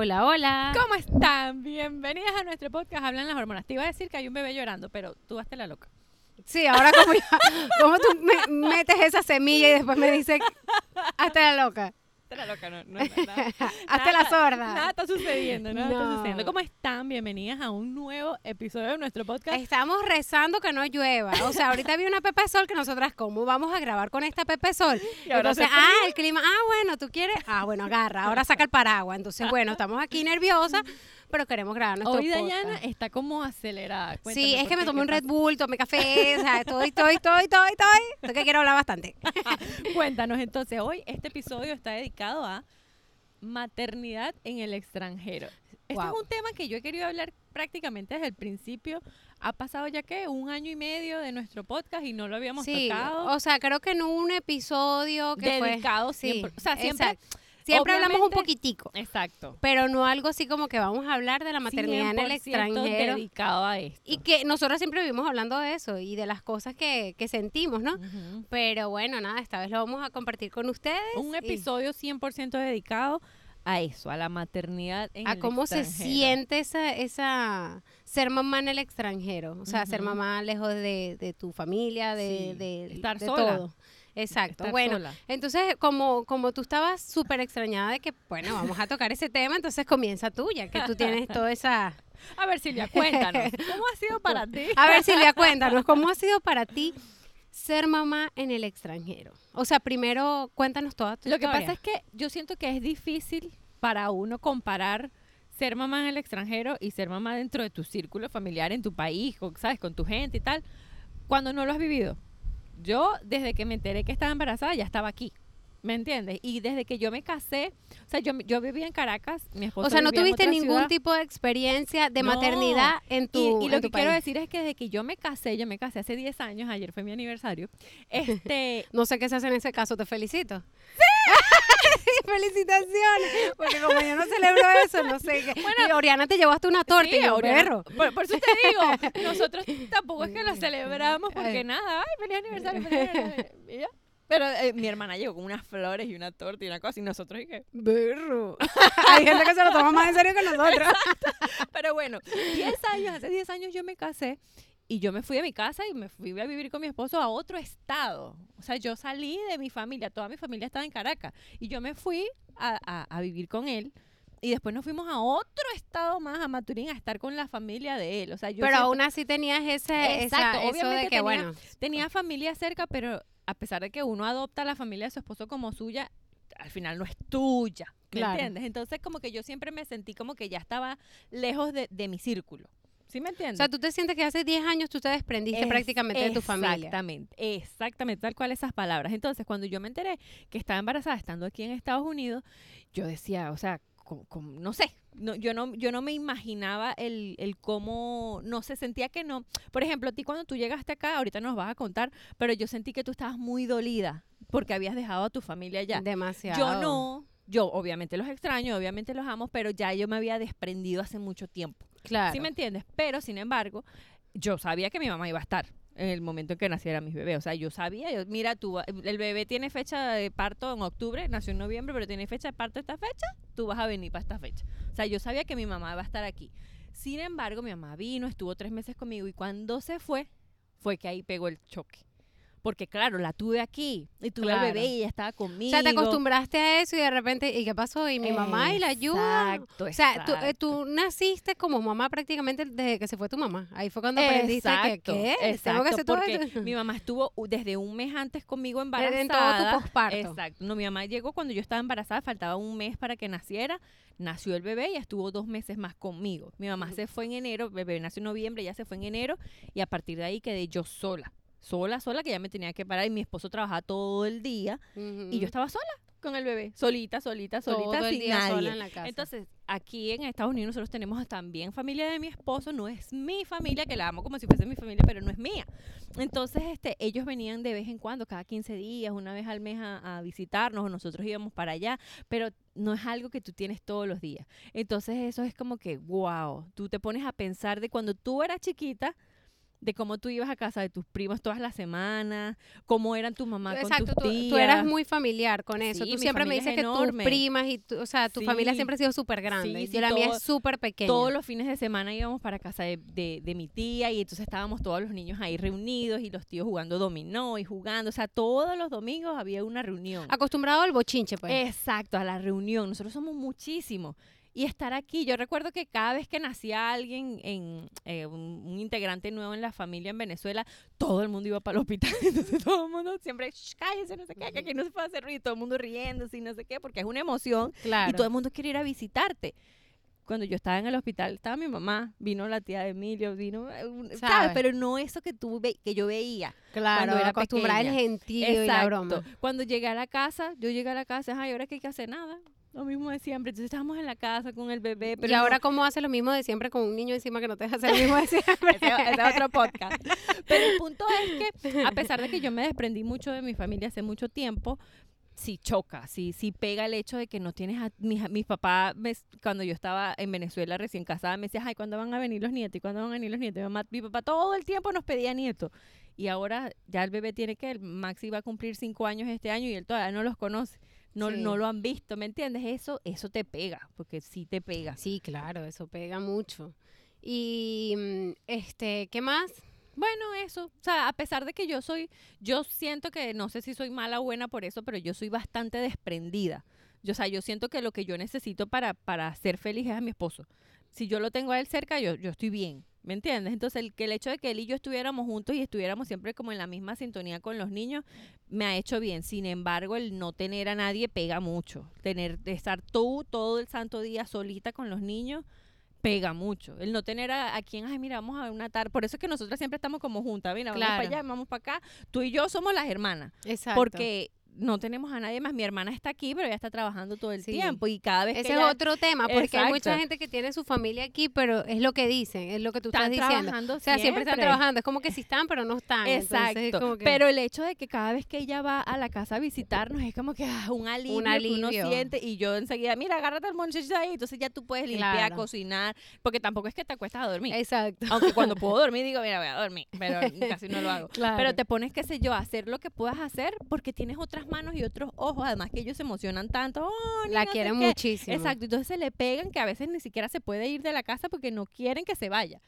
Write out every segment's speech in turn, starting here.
Hola, hola. ¿Cómo están? Bienvenidas a nuestro podcast Hablan las hormonas. Te iba a decir que hay un bebé llorando, pero tú hazte la loca. Sí, ahora como, ya- como tú me- metes esa semilla y después me dices, hazte la loca, La loca, no, no, nada. hazte la sorda. Nada está sucediendo, nada está No. sucediendo. ¿Cómo están? Bienvenidas a un nuevo episodio de nuestro podcast. Estamos rezando que no llueva. O sea, ahorita vi una Pepe Sol que nosotras, ¿cómo vamos a grabar con esta Pepe Sol? Y Entonces, ah, el clima, ah, bueno, tú quieres, ah, bueno, agarra, ahora saca el paraguas. Entonces, bueno, estamos aquí nerviosas, pero queremos grabar nuestro Hoy podcast. Dayana está como acelerada. Sí, es ¿por que me tomé ¿Qué un Red? Bull, tomé café, o sea, estoy, estoy, estoy, estoy, estoy. Estoy que quiero hablar bastante. Cuéntanos entonces, hoy este episodio está dedicado a maternidad en el extranjero. Este Wow. es un tema que yo he querido hablar prácticamente desde el principio. Ha pasado ya que un año y medio de nuestro podcast y no lo habíamos Sí, tocado. o sea, creo que en un episodio que fue... dedicado Sí, siempre. O sea, siempre. exacto. Siempre hablamos un poquitico, Exacto. pero no algo así como que vamos a hablar de la maternidad en el 100% extranjero. dedicado a esto. Y que nosotros siempre vivimos hablando de eso y de las cosas que, que sentimos, ¿no? Pero bueno, nada, esta vez lo vamos a compartir con ustedes. Un y episodio 100% dedicado a eso, a la maternidad en a el cómo se siente esa, esa ser mamá en el extranjero. O sea, ser mamá lejos de, de tu familia, de, Sí, de, estar de sola. todo. Exacto. Estar bueno, sola. entonces como, como tú estabas súper extrañada de que, bueno, vamos a tocar ese tema, entonces comienza tú, ya que tú tienes toda esa... A ver, Silvia, cuéntanos. ¿Cómo ha sido para ti? A ver, Silvia, cuéntanos, ¿cómo ha sido para ti ser mamá en el extranjero? O sea, primero cuéntanos toda tu Lo que pasa es que yo siento que es difícil para uno comparar ser mamá en el extranjero y ser mamá dentro de tu círculo familiar en tu país, con, ¿sabes? Con tu gente y tal, cuando no lo has vivido. Yo, desde que me enteré que estaba embarazada, ya estaba aquí. ¿Me entiendes? Y desde que yo me casé, o sea, yo, yo vivía en Caracas, mi esposo O sea, no vivía en tuviste otra ningún ciudad. tipo de experiencia de No. maternidad en tu Y, y lo que quiero decir es que desde que yo me casé, yo me casé hace 10 años, ayer fue mi aniversario, este, No sé qué se hace en ese caso, te felicito. ¡Sí! Felicitaciones. Porque como yo no celebro eso, no sé qué. y Oriana te llevaste una torta y Sí, yo, Oriana, perro. Por, por eso te digo, nosotros tampoco es que lo celebramos porque Ay. nada, ay, feliz aniversario, feliz aniversario. y ya. Pero eh, mi hermana llegó con unas flores y una torta y una cosa y nosotros y qué. Perro. Hay gente que se lo toma más en serio que nosotros. Pero bueno, 10 años, hace 10 años yo me casé y yo me fui de mi casa y me fui a vivir con mi esposo a otro estado. O sea, yo salí de mi familia, toda mi familia estaba en Caracas y yo me fui a, a- a vivir con él. Y después nos fuimos a otro estado más, a Maturín, a estar con la familia de él. O sea, yo Pero aún así tenías ese, Exacto, esa, eso obviamente de que, tenía- bueno, tenía familia cerca, pero a pesar de que uno adopta a la familia de su esposo como suya, al final no es tuya. ¿Me Claro. entiendes? Entonces, como que yo siempre me sentí como que ya estaba lejos de, de mi círculo. ¿Sí me o entiendes? sea, tú te sientes que hace 10 años tú te desprendiste Es- prácticamente de tu familia. Exactamente, exactamente, tal cual esas palabras. Entonces, cuando yo me enteré que estaba embarazada estando aquí en Estados Unidos, yo decía, o sea, como- como- no sé, no, yo, no, yo no me imaginaba el, el cómo, no sé, sentía que no. Por ejemplo, a ti cuando tú llegaste acá, ahorita nos vas a contar, pero yo sentí que tú estabas muy dolida porque habías dejado a tu familia allá. Demasiado. Yo no, yo obviamente los extraño, obviamente los amo, pero ya yo me había desprendido hace mucho tiempo. Claro. ¿Sí me entiendes? Pero, sin embargo, yo sabía que mi mamá iba a estar en el momento en que naciera mis bebés. O sea, yo sabía, yo, mira, tú, el bebé tiene fecha de parto en octubre, nació en noviembre, pero tiene fecha de parto esta fecha, tú vas a venir para esta fecha. O sea, yo sabía que mi mamá iba a estar aquí. Sin embargo, mi mamá vino, estuvo tres meses conmigo y cuando se fue, fue que ahí pegó el choque. Porque claro, la tuve aquí y tuve al Claro. bebé y ella estaba conmigo. O sea, te acostumbraste a eso y de repente, ¿y qué pasó? ¿Y mi mamá y la ayuda? Exacto, O sea, tú, eh, exacto. tú naciste como mamá prácticamente desde que se fue tu mamá. Ahí fue cuando aprendiste que, Exacto, ¿qué? Tengo que exacto, hacer porque mi mamá estuvo desde un mes antes conmigo embarazada. En todo tu posparto. Exacto. No, mi mamá llegó cuando yo estaba embarazada, faltaba un mes para que naciera. Nació el bebé y estuvo dos meses más conmigo. Mi mamá se fue en enero, el bebé nació en noviembre, ya se fue en enero y a partir de ahí quedé yo sola. Sola, sola, que ya me tenía que parar y mi esposo trabajaba todo el día y yo estaba sola con el bebé, solita, solita, solita, Todo el sin día nadie. sola en la casa. Entonces, aquí en Estados Unidos nosotros tenemos también familia de mi esposo, no es mi familia, que la amo como si fuese mi familia, pero no es mía. Entonces, este, ellos venían de vez en cuando, cada 15 días, una vez al mes a, a visitarnos, o nosotros íbamos para allá, pero no es algo que tú tienes todos los días. Entonces, eso es como que, wow, tú te pones a pensar de cuando tú eras chiquita, de cómo tú ibas a casa de tus primos todas las semanas, cómo eran tu mamá Exacto, con tus tú, tías. tú eras muy familiar con eso. Sí, tú siempre me dices que enorme. tus primas y tu, o sea, tu familia siempre ha sido súper grande. Sí, y sí, la mía es súper pequeña. Todos los fines de semana íbamos para casa de, de- de mi tía y entonces estábamos todos los niños ahí reunidos y los tíos jugando dominó y jugando. O sea, todos los domingos había una reunión. Acostumbrado al bochinche, pues. Exacto, a la reunión. Nosotros somos muchísimos. Y estar aquí, yo recuerdo que cada vez que nacía alguien, en eh, un, un integrante nuevo en la familia en Venezuela, todo el mundo iba para el hospital. Entonces todo el mundo siempre, "Shh, cállense, no sé qué, que aquí no se puede hacer ruido. Todo el mundo riéndose y no sé qué, porque es una emoción claro. y todo el mundo quiere ir a visitarte. Cuando yo estaba en el hospital, estaba mi mamá, vino la tía de Emilio, vino, eh, ¿sabes? ¿Sabes? Pero no eso que tú ve- que yo veía. claro, cuando era acostumbrada al gentío y la broma. Cuando llegué a la casa, yo llegué a la casa, ay, ahora que hay que hacer nada. Lo mismo de siempre. Entonces estábamos en la casa con el bebé. Pero y no- ahora, ¿cómo hace lo mismo de siempre con un niño encima que no te deja hacer lo mismo de siempre? ese, ese es otro podcast. Pero el punto es que, a pesar de que yo me desprendí mucho de mi familia hace mucho tiempo, sí choca, sí, sí pega el hecho de que no tienes a mis, mis papás, me- cuando yo estaba en Venezuela recién casada, me decían, ay, ¿cuándo van a venir los nietos? ¿Y cuándo van a venir los nietos? Mi, mamá- mi papá todo el tiempo nos pedía nietos. Y ahora ya el bebé tiene que, el Maxi va a cumplir cinco años este año y él todavía no los conoce. No, Sí. no lo han visto, ¿me entiendes? Eso, eso te pega, porque sí te pega. Sí, claro, eso pega mucho. Y, mm, este, ¿qué más? Bueno, eso. O sea, a pesar de que yo soy, yo siento que no sé si soy mala o buena por eso, pero yo soy bastante desprendida. Yo, o sea, yo siento que lo que yo necesito para, para ser feliz es a mi esposo. Si yo lo tengo a él cerca, yo, yo estoy bien. ¿Me entiendes? Entonces, el, que el hecho de que él y yo estuviéramos juntos y estuviéramos siempre como en la misma sintonía con los niños, me ha hecho bien. Sin embargo, el no tener a nadie pega mucho. Tener, de estar tú todo el santo día solita con los niños, pega mucho. El no tener a, a quien, ay, mira, vamos a una tarde. Por eso es que nosotras siempre estamos como juntas. Mira, vamos para allá, vamos para acá. Tú y yo somos las hermanas. Exacto. Porque no tenemos a nadie más. Mi hermana está aquí, pero ella está trabajando todo el Sí. tiempo. Y cada vez Ese que es ella otro tema, porque hay mucha gente que tiene su familia aquí, pero es lo que dicen, es lo que tú están estás diciendo. trabajando O sea, siempre están trabajando, es como que sí están, pero no están. entonces Exacto. como que- Pero el hecho de que cada vez que ella va a la casa a visitarnos es como que ah, un alivio, que alivio. uno siente. Y yo enseguida, mira, agárrate al muchacho ahí. Entonces ya tú puedes limpiar, Claro. cocinar. Porque tampoco es que te acuestas a dormir. Exacto. Aunque cuando puedo dormir digo, mira, voy a dormir. Pero casi no lo hago. Claro. Pero te pones, qué sé yo, a hacer lo que puedas hacer porque tienes otras manos y otros ojos. Además que ellos se emocionan tanto. "Oh, la no quieren qué". muchísimo. Exacto, entonces se le pegan que a veces ni siquiera se puede ir de la casa porque no quieren que se vaya.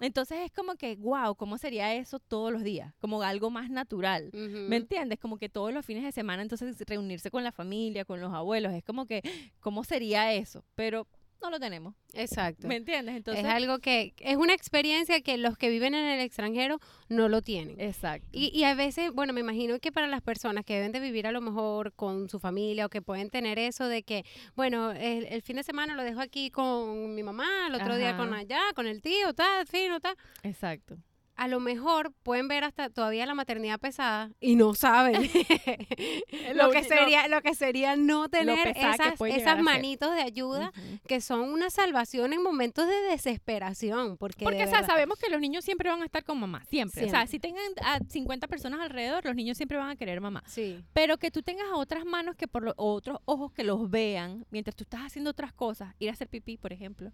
Entonces es como que, wow, ¿cómo sería eso todos los días? Como algo más natural. Ujú. ¿Me entiendes? Como que todos los fines de semana, entonces reunirse con la familia, con los abuelos, es como que, ¿cómo sería eso? Pero no lo tenemos. Exacto. ¿Me entiendes? Entonces, es algo que es una experiencia que los que viven en el extranjero no lo tienen. exacto. Y, y a veces, bueno, me imagino que para las personas que deben de vivir a lo mejor con su familia o que pueden tener eso de que, bueno, el, el fin de semana lo dejo aquí con mi mamá, el otro día con allá, con el tío, tal, fino, tal. Exacto. A lo mejor pueden ver hasta todavía la maternidad pesada y no saben lo, Lo que sería lo que sería no tener esas, manitos de ayuda que son una salvación en momentos de desesperación porque, Porque, de o sea, verdad- sabemos que los niños siempre van a estar con mamá, siempre. O sea, si tengan a 50 personas alrededor, los niños siempre van a querer mamá. sí Pero que tú tengas a otras manos que por lo- o otros ojos que los vean mientras tú estás haciendo otras cosas, ir a hacer pipí, por ejemplo.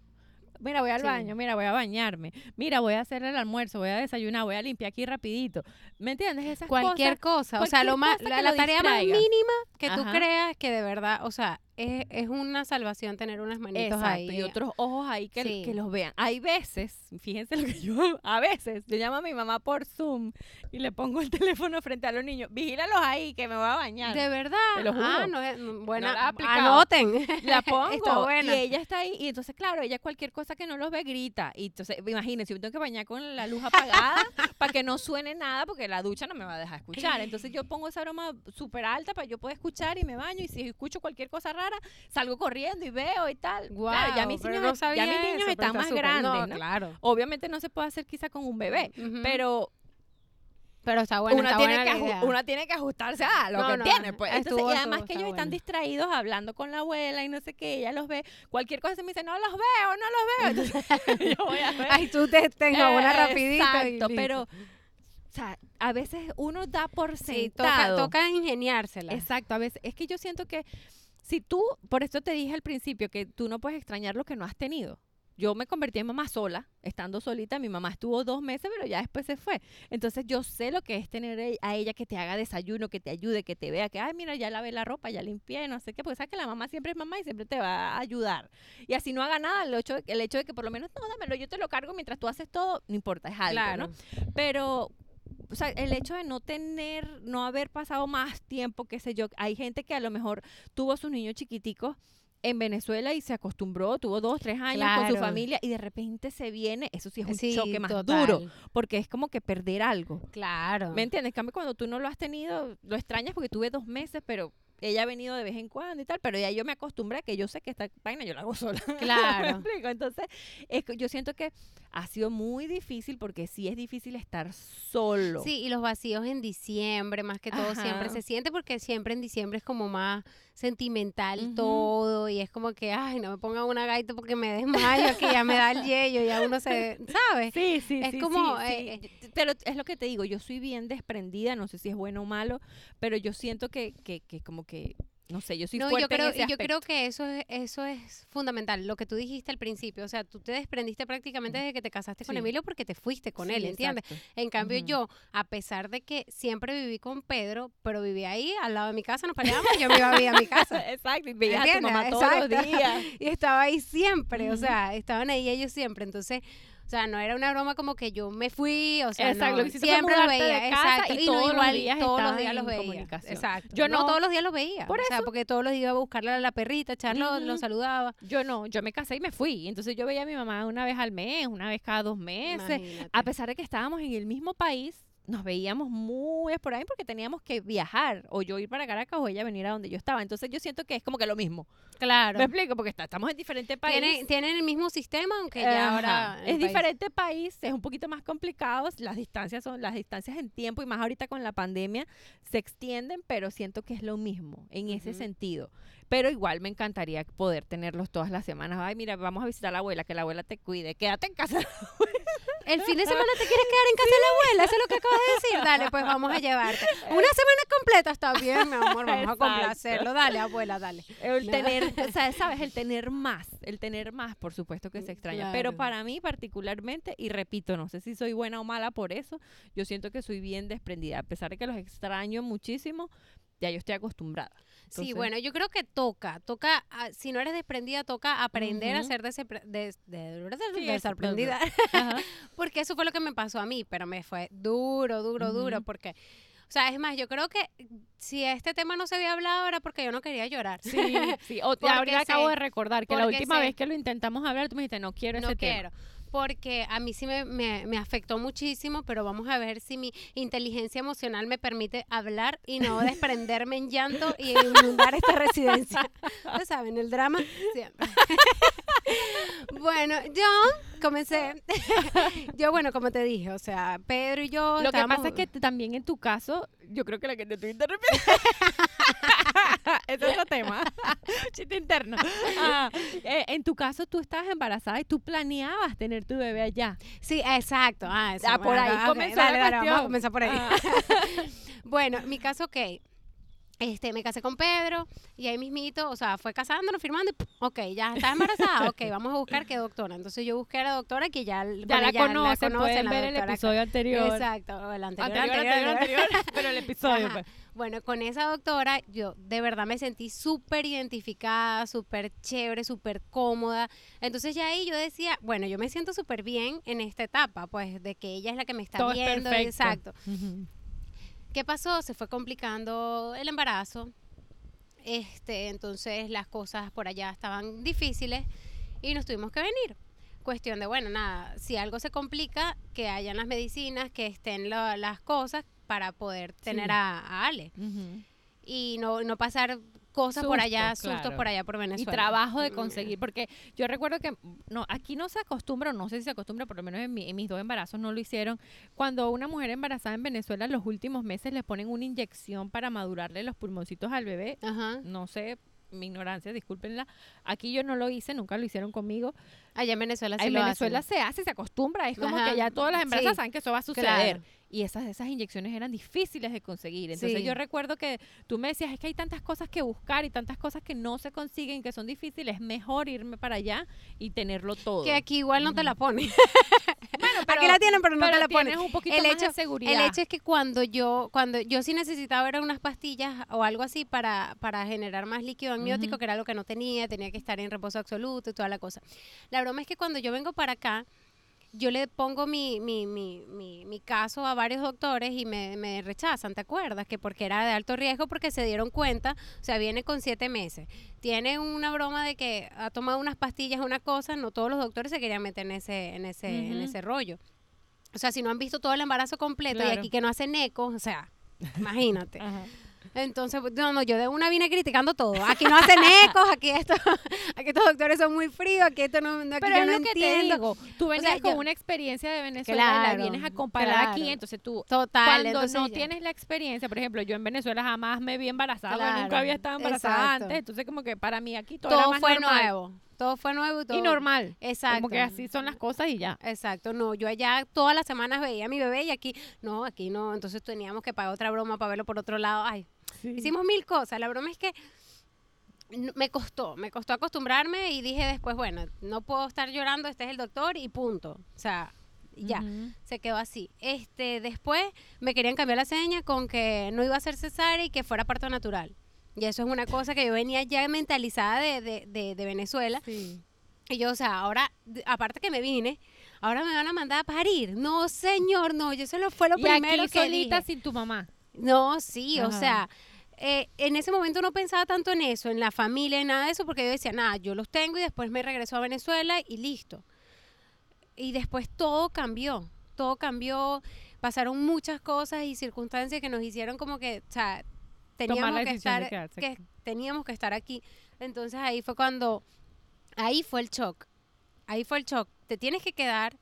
Mira, voy al Sí. baño, mira, voy a bañarme. Mira, voy a hacer el almuerzo, voy a desayunar, voy a limpiar aquí rapidito. ¿Me entiendes? Esas cualquier cosas. cosa, o sea, lo más, la, la tarea más mínima que tú creas que de verdad, o sea, es, es una salvación tener unas manitos Exacto, ahí. y otros ojos ahí que, Sí. que los vean. Hay veces, fíjense lo que yo a veces, yo llamo a mi mamá por Zoom y le pongo el teléfono frente a los niños. Vigílalos ahí, que me voy a bañar. De verdad. Te lo Ah, no es mm, buena. la he aplicado. anoten. La pongo Está buena. y ella está ahí y entonces claro, ella cualquier cosa que no los ve grita y entonces imagínense, yo tengo que bañar con la luz apagada para que no suene nada porque la ducha no me va a dejar escuchar. Entonces yo pongo esa broma súper alta para yo poder escuchar y me baño y si escucho cualquier cosa rara, salgo corriendo y veo y tal. claro, ya mis niños, no ya mis niños eso, están está más súper- grandes, no, ¿no? claro. Obviamente no se puede hacer quizá con un bebé, pero Pero está bueno, una, está tiene buena que la aju- idea. una tiene que ajustarse a lo No, que no, tiene. Pues. Entonces, estuvo- y además estuvo- que ellos están distraídos hablando con la abuela y no sé qué, ella los ve. Cualquier cosa se me dice, no los veo, no los veo. Entonces, yo voy a ver. Ay, tú te tengo una Eh, rapidita. y Exacto, pero, o sea, a veces uno da por sí, toca, sentado. toca ingeniársela. Exacto, a veces. Es que yo siento que si tú, por esto te dije al principio, que tú no puedes extrañar lo que no has tenido. yo me convertí en mamá sola, estando solita. Mi mamá estuvo dos meses, pero ya después se fue. Entonces yo sé lo que es tener e- a ella que te haga desayuno, que te ayude, que te vea, que, ay, mira, ya lavé la ropa, ya limpié, no sé qué, porque sabes que la mamá siempre es mamá y siempre te va a ayudar. Y así no haga nada, el hecho, el hecho de que por lo menos, no, dámelo, yo te lo cargo mientras tú haces todo, no importa, es algo, Claro. ¿no? Pero o sea, el hecho de no tener, no haber pasado más tiempo, qué sé yo, hay gente que a lo mejor tuvo a sus niños chiquiticos en Venezuela y se acostumbró, tuvo dos, tres años con su familia y de repente se viene, eso sí es un Sí, choque más total. duro, porque es como que perder algo. Claro. ¿Me entiendes? En cambio, cuando tú no lo has tenido, lo extrañas porque tuve dos meses, pero ella ha venido de vez en cuando y tal, pero ya yo me acostumbré a que yo sé que esta vaina yo la hago sola. Claro. Entonces, es yo siento que ha sido muy difícil porque sí es difícil estar solo. Sí, y los vacíos en diciembre, más que todo, siempre se siente porque siempre en diciembre es como más sentimental todo y es como que, ay, no me pongan una gaita porque me desmayo, que ya me da el yello, ya uno se, ¿sabes? Sí, sí, Es sí, como, sí, eh, sí. Yo- Pero es lo que te digo, yo soy bien desprendida, no sé si es bueno o malo, pero yo siento que, que, que como que, no sé, yo soy no, fuerte yo creo, en ese yo creo que eso es, eso es fundamental, lo que tú dijiste al principio, o sea, tú te desprendiste prácticamente desde que te casaste con. Emilio porque te fuiste con él, ¿entiendes? exacto. En cambio yo, a pesar de que siempre viví con Pedro, pero viví ahí al lado de mi casa, nos peleábamos, yo me iba a vivir a mi casa. Exacto, y veías a tu mamá todos los días. y estaba ahí siempre, o sea, estaban ahí ellos siempre, entonces, o sea, no era una broma como que yo me fui, o sea, Exacto, no, lo siempre los de veía, exacto, y no todos los igual, días todos los días los veía, exacto, Yo no, no. todos los días los veía, Por o sea, eso. porque todos los días iba a buscarle a la perrita, echarlo, lo saludaba, Yo no, yo me casé y me fui. Entonces yo veía a mi mamá una vez al mes, una vez cada dos meses. imagínate. A pesar de que estábamos en el mismo país, nos veíamos muy esporádicamente porque teníamos que viajar. O yo ir para Caracas o ella venir a donde yo estaba. Entonces yo siento que es como que lo mismo. claro, ¿Me explico? Porque está- estamos en diferentes países. tienen, tienen el mismo sistema, aunque ya Ajá. ahora es país- diferente país, es un poquito más complicado, las distancias son las distancias en tiempo y más ahorita con la pandemia se extienden, pero siento que es lo mismo en ese sentido. Pero igual me encantaría poder tenerlos todas las semanas. Ay, mira, vamos a visitar a la abuela, que la abuela te cuide, quédate en casa. El fin de semana te quieres quedar en casa de la abuela, eso es lo que acabas de decir. Dale, pues vamos a llevarte. Una semana completa está bien, mi amor, vamos a complacerlo. Dale, abuela, dale. El tener, o sea, sabes, el tener más, el tener más, por supuesto que se extraña. Pero para mí particularmente, y repito, no sé si soy buena o mala por eso, yo siento que soy bien desprendida. A pesar de que los extraño muchísimo, ya yo estoy acostumbrada. Sí, bueno, yo creo que toca, toca, ah, si no eres desprendida, toca aprender a ser des- de, de- Sí, porque eso fue lo que me pasó a mí, pero me fue duro, duro, duro, porque, o sea, es más, yo creo que si este tema no se había hablado era porque yo no quería llorar. Sí, sí. O, ahorita acabo de recordar que la última sé. vez que lo intentamos hablar, tú me dijiste, no quiero no ese tema. Porque a mí sí me, me, me afectó muchísimo, pero vamos a ver si mi inteligencia emocional me permite hablar y no desprenderme en llanto y inundar esta residencia. Ustedes saben, el drama siempre. bueno, yo comencé, yo bueno, como te dije, o sea, Pedro y yo Lo que pasa es que también en tu caso, yo creo que la que te estoy interrumpiendo. Ese es otro tema. Chiste interno. Ah, eh, en tu caso, tú estabas embarazada y tú planeabas tener tu bebé allá. Sí, exacto. Ah, eso, Ah, por bueno, ahí ok, comenzó dale, la dale, vamos a comenzar por ahí. Ah. Bueno, mi caso, ok. Este, me casé con Pedro y ahí mismito, o sea, fue casándonos, firmando y ok, ya estás embarazada, ok, vamos a buscar qué doctora. Entonces yo busqué a la doctora que ya, Ya bueno, la pueden la ver el episodio anterior. Exacto, el anterior, Anterior, anterior, anterior, pero el episodio, pues. Bueno, con esa doctora yo de verdad me sentí súper identificada, súper chévere, súper cómoda. Entonces ya ahí yo decía, bueno, yo me siento súper bien en esta etapa, pues de que ella es la que me está Todo es viendo. perfecto. Exacto. ¿Qué pasó? Se fue complicando el embarazo. Este, entonces las cosas por allá estaban difíciles y nos tuvimos que venir. Cuestión de, bueno, nada, si algo se complica, que hayan las medicinas, que estén la- las cosas para poder tener Sí. a, a Ale y no, no pasar cosas por allá, Sustos, sustos claro. por allá por Y Venezuela. trabajo de Mm. conseguir, porque yo recuerdo que no, aquí no se acostumbra, o no sé si se acostumbra, por lo menos en, mi- en mis dos embarazos no lo hicieron. Cuando una mujer embarazada en Venezuela, los últimos meses le ponen una inyección para madurarle los pulmoncitos al bebé. Ajá. No sé, mi ignorancia, discúlpenla, aquí yo no lo hice, nunca lo hicieron conmigo. Allá en Venezuela sí en lo Venezuela hacen. se hace, se acostumbra, es como Ajá, que ya todas las sí, saben que eso va a suceder. claro. Y esas, esas inyecciones eran difíciles de conseguir. Entonces Sí. yo recuerdo que tú me decías, es que hay tantas cosas que buscar y tantas cosas que no se consiguen, que son difíciles, es mejor irme para allá y tenerlo todo. Que aquí igual no te la ponen. Aquí la tienen, pero no te la un poquito El más hecho- de seguridad. El hecho es que cuando yo, cuando yo sí necesitaba era unas pastillas o algo así para, para generar más líquido amniótico, que era lo que no tenía, tenía que estar en reposo absoluto y toda la cosa. La broma es que cuando yo vengo para acá, yo le pongo mi, mi, mi, mi, mi caso a varios doctores y me, me rechazan, ¿te acuerdas? Que porque era de alto riesgo, porque se dieron cuenta, o sea, viene con siete meses. Tiene una broma de que ha tomado unas pastillas, una cosa, no todos los doctores se querían meter en ese, en ese, en ese rollo. O sea, si no han visto todo el embarazo completo y aquí que no hacen eco, o sea, imagínate. Ajá. Entonces, pues, no, no, yo de una vine criticando todo. Aquí no hacen ecos, aquí esto, aquí estos doctores son muy fríos, aquí esto no, aquí Pero yo es no lo que te entiendo. digo. Tú venías sea, con yo- una experiencia de Venezuela y la vienes a comparar aquí, entonces tú Total, cuando entonces no ya- tienes la experiencia, por ejemplo, yo en Venezuela jamás me vi embarazada, nunca había estado embarazada exacto. antes, entonces como que para mí aquí todo, era todo más fue normal nuevo, todo fue nuevo y todo y normal. Exacto. Como que así son las cosas y ya. Exacto, no, yo allá todas las semanas veía a mi bebé y aquí, no, aquí no, entonces teníamos que pagar otra broma para verlo por otro lado. Ay, hicimos mil cosas. La broma es que me costó, me costó acostumbrarme y dije después, bueno, no puedo estar llorando, este es el doctor y punto. O sea, ya, se quedó así. Este, después me querían cambiar la seña con que no iba a ser cesárea y que fuera parto natural. Y eso es una cosa que yo venía ya mentalizada de, de, de, de Venezuela. Sí. Y yo, o sea, ahora, aparte que me vine, ahora me van a mandar a parir. No, señor, no, yo eso fue lo y primero aquí que solita dije. sin tu mamá. No, sí, o sea, eh, en ese momento no pensaba tanto en eso, en la familia, en nada de eso, porque yo decía, nada, yo los tengo y después me regreso a Venezuela y listo. Y después todo cambió, todo cambió, pasaron muchas cosas y circunstancias que nos hicieron como que, o sea, teníamos la que de estar, quedarse que aquí. teníamos que estar aquí. Entonces ahí fue cuando, ahí fue el shock, ahí fue el shock. Te tienes que quedar,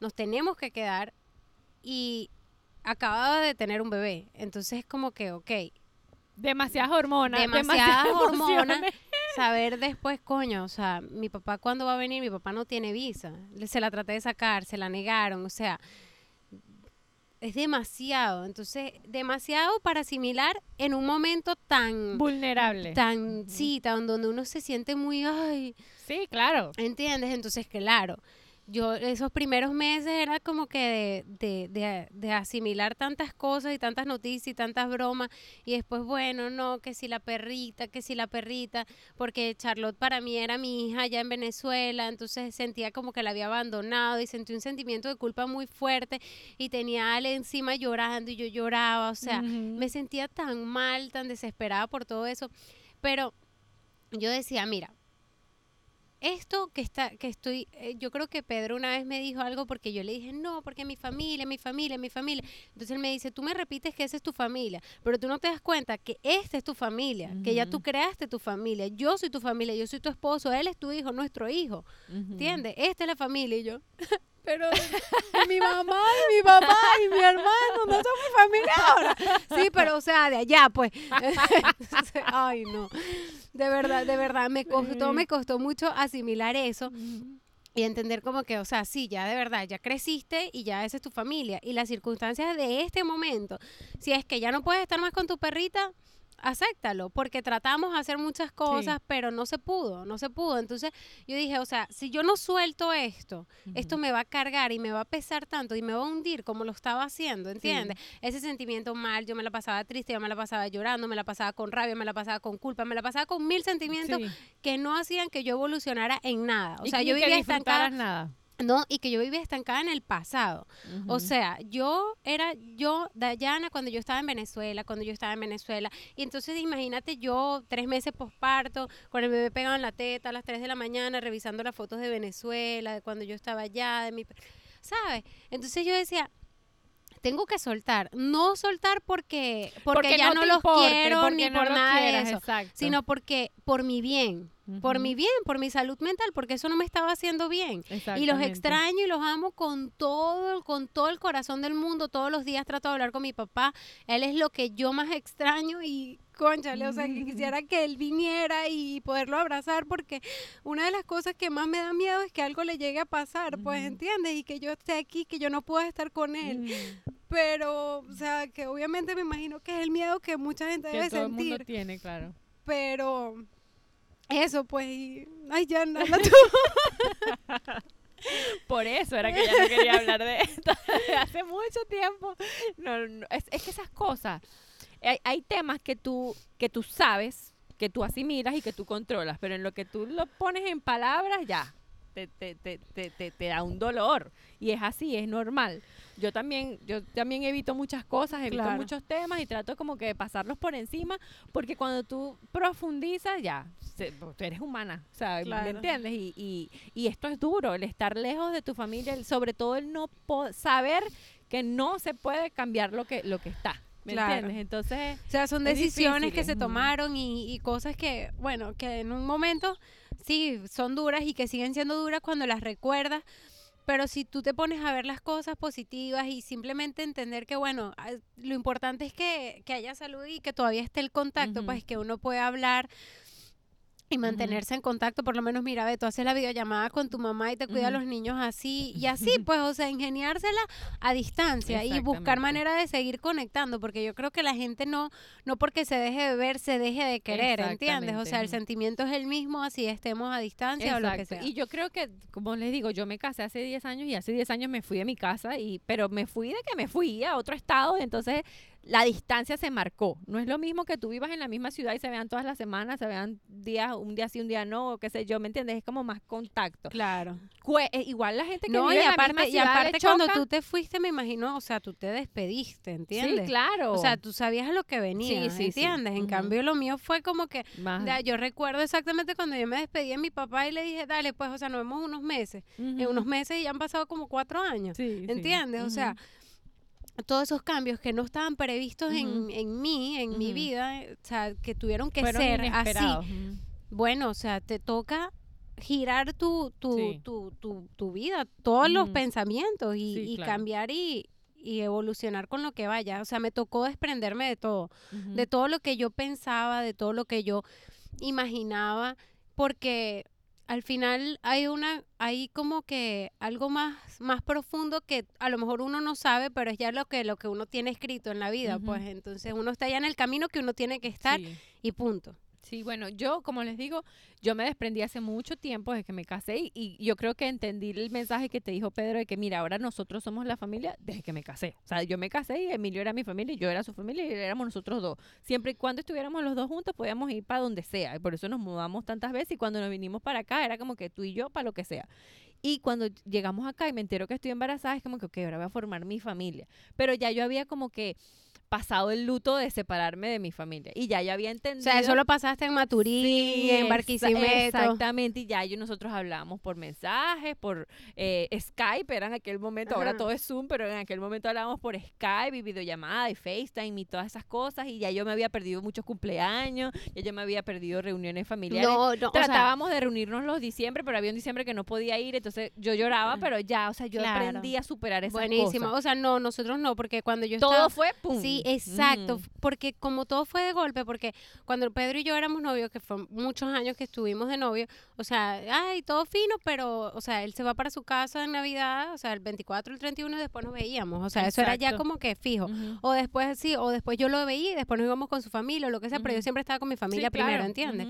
nos tenemos que quedar y acababa de tener un bebé. Entonces es como que, ok, Demasiadas hormonas. demasiadas hormonas. emociones. Saber después, coño, o sea, mi papá cuándo va a venir, mi papá no tiene visa. Se la traté de sacar, se la negaron, o sea, es demasiado. Entonces, demasiado para asimilar en un momento tan, Vulnerable. tan, sí, tan donde uno se siente muy, ay, Sí, claro. ¿Entiendes? Entonces, claro, yo esos primeros meses era como que de, de, de- de asimilar tantas cosas y tantas noticias y tantas bromas y después, bueno, no, que si la perrita, que si la perrita, porque Charlotte para mí era mi hija allá en Venezuela, entonces sentía como que la había abandonado y sentí un sentimiento de culpa muy fuerte y tenía a Ale encima llorando y yo lloraba, o sea, me sentía tan mal, tan desesperada por todo eso, pero yo decía, mira, esto que está que estoy eh, yo creo que Pedro una vez me dijo algo porque yo le dije no porque mi familia mi familia mi familia entonces él me dice tú me repites que esa es tu familia pero tú no te das cuenta que esta es tu familia que ya tú creaste tu familia. Yo soy tu familia yo soy tu esposo él es tu hijo nuestro hijo Ujú. ¿entiendes? esta es la familia y yo pero mi mamá y mi papá y mi hermano no son mi familia ahora. Sí pero o sea de allá pues. Ay no. De verdad de verdad me costó me costó mucho asimilar eso y entender como que, o sea, sí, ya de verdad, ya creciste y ya esa es tu familia. Y las circunstancias de este momento, si es que ya no puedes estar más con tu perrita, acéptalo, porque tratamos de hacer muchas cosas, pero no se pudo, no se pudo. Entonces yo dije, o sea, si yo no suelto esto, esto me va a cargar y me va a pesar tanto y me va a hundir como lo estaba haciendo, ¿entiendes? Ese sentimiento mal, yo me la pasaba triste, yo me la pasaba llorando, me la pasaba con rabia, me la pasaba con culpa, me la pasaba con mil sentimientos Sí. que no hacían que yo evolucionara en nada. O sea, yo vivía estancada. nada. No, y que yo vivía estancada en el pasado. O sea, yo era yo, Dayana, cuando yo estaba en Venezuela, cuando yo estaba en Venezuela. Y entonces imagínate yo, tres meses posparto, con el bebé pegado en la teta a las 3 de la mañana, revisando las fotos de Venezuela, de cuando yo estaba allá, de mi... ¿Sabes? Entonces yo decía... Tengo que soltar, no soltar porque porque, ya no, los importe, quiero ni no por nada quieras, de eso, exacto. sino porque por mi bien, por mi bien, por mi salud mental, porque eso no me estaba haciendo bien. Y los extraño y los amo con todo, con todo el corazón del mundo. Todos los días trato de hablar con mi papá. Él es lo que yo más extraño y conchale, o sea, que quisiera que él viniera y poderlo abrazar, porque una de las cosas que más me da miedo es que algo le llegue a pasar, pues. ¿entiendes? Y que yo esté aquí, que yo no pueda estar con él. Pero, o sea, que obviamente me imagino que es el miedo que mucha gente que debe todo el mundo tiene, claro. Pero, eso, pues, y... Ay, ya, habla tú. Por eso era que ya no quería hablar de esto hace mucho tiempo. No, no, es, es que esas cosas, hay, hay temas que tú, que tú sabes, que tú asimilas y que tú controlas, pero en lo que tú lo pones en palabras, ya, te, te, te, te, da un dolor. Y es así, es normal. Yo también, yo también evito muchas cosas, evito Claro. muchos temas y trato como que de pasarlos por encima, porque cuando tú profundizas, ya, se- tú eres humana, o sea, ¿me entiendes? Y, y, y esto es duro, el estar lejos de tu familia, el- sobre todo el no saber que no se puede cambiar lo que, lo que está, ¿me Claro. entiendes? Entonces, O sea, son Es decisiones que se tomaron y, y cosas que, bueno, que en un momento sí son duras y que siguen siendo duras cuando las recuerdas. Pero si tú te pones a ver las cosas positivas y simplemente entender que, bueno, lo importante es que, que haya salud y que todavía esté el contacto, pues que uno puede hablar y mantenerse en contacto, por lo menos mira, ve, tú haces la videollamada con tu mamá y te cuida a los niños así y así, pues, o sea, ingeniársela a distancia y buscar manera de seguir conectando, porque yo creo que la gente no, no porque se deje de ver, se deje de querer, ¿entiendes? O sea, el sentimiento es el mismo, así estemos a distancia o lo que sea. Y yo creo que, como les digo, yo me casé hace 10 años y hace 10 años me fui de mi casa, y pero me fui de que me fui a otro estado, entonces la distancia se marcó. No es lo mismo que tú vivas en la misma ciudad y se vean todas las semanas, se vean días, un día sí, un día no, o qué sé yo, ¿me entiendes? Es como más contacto. Claro. Cue- igual la gente que No, y vive en la aparte, misma y ciudad aparte cuando tú te fuiste, me imagino, o sea, tú te despediste, ¿entiendes? Sí, claro. O sea, tú sabías a lo que venía, Sí, sí, sí. ¿entiendes? En cambio, lo mío fue como que Más- Ya, yo recuerdo exactamente cuando yo me despedí de mi papá y le dije, dale, pues, o sea, nos vemos unos meses. En unos meses ya han pasado como cuatro años. ¿Entiendes? O sea. Todos esos cambios que no estaban previstos en, en mí, en mi vida, eh, o sea, que tuvieron que Fueron ser así. Bueno, o sea, te toca girar tu, tu, Sí. tu, tu, tu vida, todos los pensamientos y, Sí, y claro. cambiar y, y evolucionar con lo que vaya. O sea, me tocó desprenderme de todo de todo lo que yo pensaba, de todo lo que yo imaginaba, porque al final hay una, hay como que algo más, más profundo que a lo mejor uno no sabe, pero es ya lo que, lo que uno tiene escrito en la vida, pues entonces uno está ya en el camino que uno tiene que estar Sí. y punto. Sí, bueno, yo, como les digo, yo me desprendí hace mucho tiempo desde que me casé y, yo creo que entendí el mensaje que te dijo Pedro de que, mira, ahora nosotros somos la familia desde que me casé. O sea, yo me casé y Emilio era mi familia y yo era su familia y éramos nosotros dos. Siempre y cuando estuviéramos los dos juntos podíamos ir para donde sea y por eso nos mudamos tantas veces y cuando nos vinimos para acá era como que tú y yo para lo que sea. Y cuando llegamos acá y me entero que estoy embarazada, es como que, ok, ahora voy a formar mi familia. Pero ya yo había como que pasado el luto de separarme de mi familia. Y ya yo había O entendido. sea, eso lo pasaste en Maturín, Sí, en Barquisimeto. Exactamente, y ya yo, nosotros hablábamos por mensajes, por eh, Skype, era en aquel momento, ahora todo es Zoom, pero en aquel momento hablábamos por Skype y videollamada y FaceTime y todas esas cosas, y ya yo me había perdido muchos cumpleaños, ya yo me había perdido reuniones familiares. No, no, o sea, Tratábamos de reunirnos los diciembre, pero había un diciembre que no podía ir, entonces yo lloraba, pero ya, o sea, yo Claro. aprendí a superar esas buenísimo. cosas. O sea, no, nosotros no, porque cuando yo Todo estaba... fue pum. Sí, exacto, f- porque como todo fue de golpe, porque cuando Pedro y yo éramos novios, que fue muchos años que estuvimos de novio, o sea, ay, todo fino, pero, o sea, él se va para su casa en Navidad, o sea, el 24, el 31 y después nos veíamos, o sea, eso era ya como que fijo. O después sí, o después yo lo veía y después nos íbamos con su familia o lo que sea, pero yo siempre estaba con mi Sí, familia primero, claro. ¿entiendes?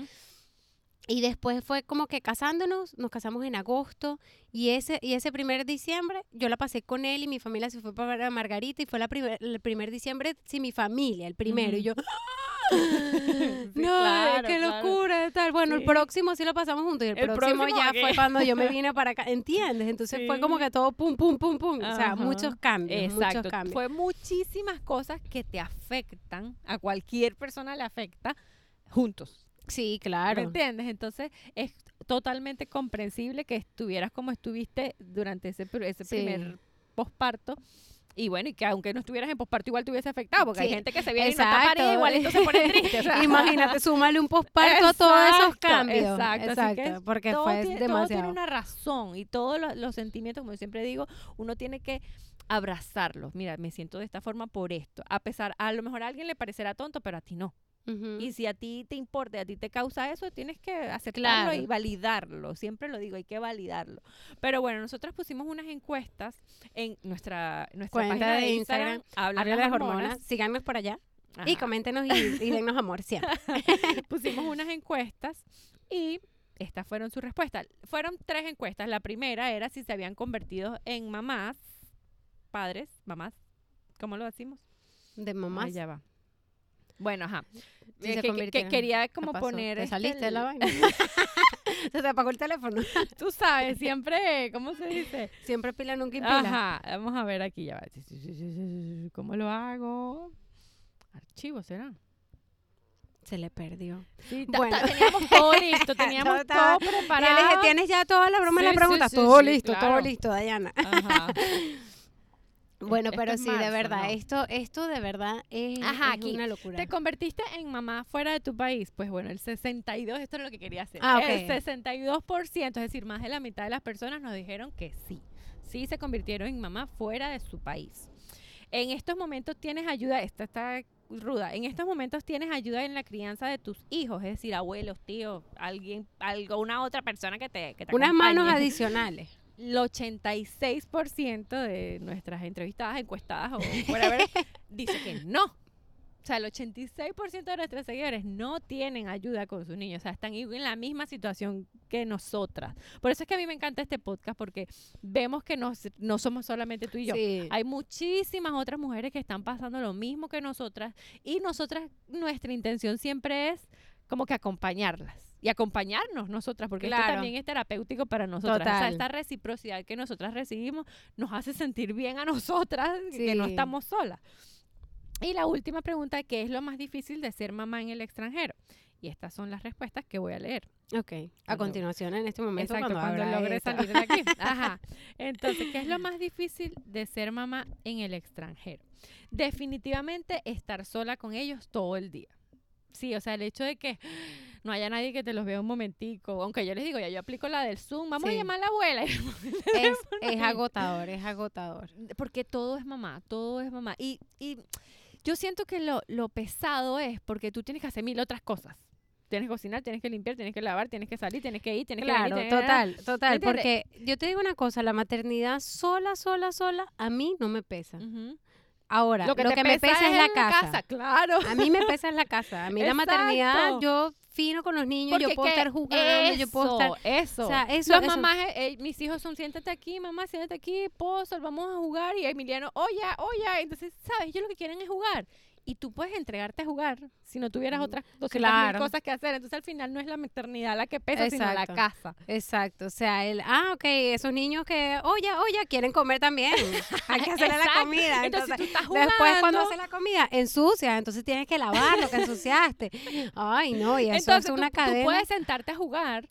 Y después fue como que casándonos, nos casamos en agosto y ese y ese primer diciembre yo la pasé con él y mi familia se fue para Margarita y fue la primer, el primer diciembre sin mi familia, el primero. Y yo, no, claro, qué claro. locura, tal. Bueno, el Sí. próximo sí lo pasamos juntos y el, El próximo, próximo ya fue cuando yo me vine para acá, ¿entiendes? Entonces fue como Sí. que todo pum, pum, pum, pum. O sea, muchos cambios, Exacto. muchos cambios. Fue muchísimas cosas que te afectan, a cualquier persona le afecta, juntos. Sí, ¿Me claro. entiendes? Entonces es totalmente comprensible que estuvieras como estuviste durante ese, pr- ese Sí. primer posparto. Y bueno, y que aunque no estuvieras en posparto igual te hubiese afectado, porque hay gente que se viene y no está Exacto. parida, igualito se pone triste. o sea. Imagínate, súmale un posparto a todos esos Exacto, cambios. exacto, así que porque todo fue tiene, todo demasiado. tiene una razón y todos los, los sentimientos, como yo siempre digo, uno tiene que abrazarlos. Mira, me siento de esta forma por esto. A pesar, a lo mejor a alguien le parecerá tonto, pero a ti no. Y si a ti te importa, y a ti te causa eso, tienes que aceptarlo Claro. y validarlo. Siempre lo digo, hay que validarlo. Pero bueno, nosotros pusimos unas encuestas en nuestra, nuestra Cuenta página de Instagram. Instagram, Habla de las hormonas. Síganos por allá. Y coméntenos y, y dennos amor siempre. pusimos unas encuestas y estas fueron sus respuestas. Fueron tres encuestas. La primera era si se habían convertido en mamás, padres, mamás. ¿Cómo lo decimos? De mamás. ya va. Bueno, ajá. Sí, Eh, se que- quería ¿Qué como poner. ¿Te este, saliste de la vaina? Se te apagó el teléfono. Tú sabes, siempre, ¿cómo se dice? Siempre pila, nunca impila. Ajá, vamos a ver aquí ya va. ¿Cómo lo hago? Archivo, ¿será? Se le perdió. Sí, Bueno. teníamos todo listo, teníamos todo Y le preparado. dije, ¿tienes ya toda la broma de Sí, la pregunta? todo listo, todo listo, Dayana. Ajá. Bueno, Esto pero sí, de verdad, ¿no? esto, esto de verdad es, Ajá, es aquí. una locura. ¿Te convertiste en mamá fuera de tu país? Pues bueno, el 62, esto es lo que quería hacer. Ah, ok. El 62%, es decir, más de la mitad de las personas nos dijeron que sí. Sí se convirtieron en mamá fuera de su país. En estos momentos tienes ayuda, esta está ruda, en estos momentos tienes ayuda en la crianza de tus hijos, es decir, abuelos, tíos, alguien, algo, una otra persona que te, que te Unas manos adicionales. El 86% de nuestras entrevistadas, encuestadas o whatever, dice que no. O sea, el 86% de nuestros seguidores no tienen ayuda con sus niños. O sea, están en la misma situación que nosotras. Por eso es que a mí me encanta este podcast, porque vemos que nos- no somos solamente tú y yo. Sí. Hay muchísimas otras mujeres que están pasando lo mismo que nosotras y nosotras, nuestra intención siempre es como que acompañarlas y acompañarnos nosotras, porque esto Claro. también es terapéutico para nosotras. O sea, esta reciprocidad que nosotras recibimos nos hace sentir bien a nosotras que no Sí. estamos solas. Y la última pregunta, ¿qué es lo más difícil de ser mamá en el extranjero? Y estas son las respuestas que voy a leer. Ok. A continuación, en este momento, Exacto, cuando, logre esto. salir de aquí. Ajá. Entonces, ¿qué es lo más difícil de ser mamá en el extranjero? Definitivamente estar sola con ellos todo el día. Sí, o sea, el hecho de que no haya nadie que te los vea un momentico, aunque yo les digo, ya yo aplico la del Zoom, vamos a llamar a la abuela. es, es agotador, es agotador. porque todo es mamá, todo es mamá. Y, y yo siento que lo, lo pesado es porque tú tienes que hacer mil otras cosas. Tienes que cocinar, tienes que limpiar, tienes que lavar, tienes que salir, tienes que ir, tienes Claro, que venir. que- total, total. Porque yo te digo una cosa, la maternidad sola, sola, sola, a mí no me pesa. Ahora, lo que, te me pesa es la casa. Claro. A mí me pesa es la casa. A mí la maternidad, yo fino con los niños, yo puedo estar jugando, yo puedo estar... Eso, O sea, eso- eso- mamás, eh, eh, mis hijos son, siéntate aquí, mamá, siéntate aquí, pozo, vamos a jugar. Y Emiliano, oye, oye. Entonces, ¿sabes? Ellos lo que quieren es jugar. Y tú puedes entregarte a jugar si no tuvieras Mm, otras 200 claro. cosas que hacer. Entonces, al final no es la maternidad la que pesa, sino la casa. Exacto, o sea, el, ah, ok, esos niños que, oye, oye, quieren comer también. Hay que hacerle la comida. Entonces, Entonces, tú estás jugando. después cuando hace la comida, ensucias, entonces tienes que lavar lo que ensuciaste. Ay, no, y eso Entonces, es una tú, tú cadena. puedes sentarte a jugar,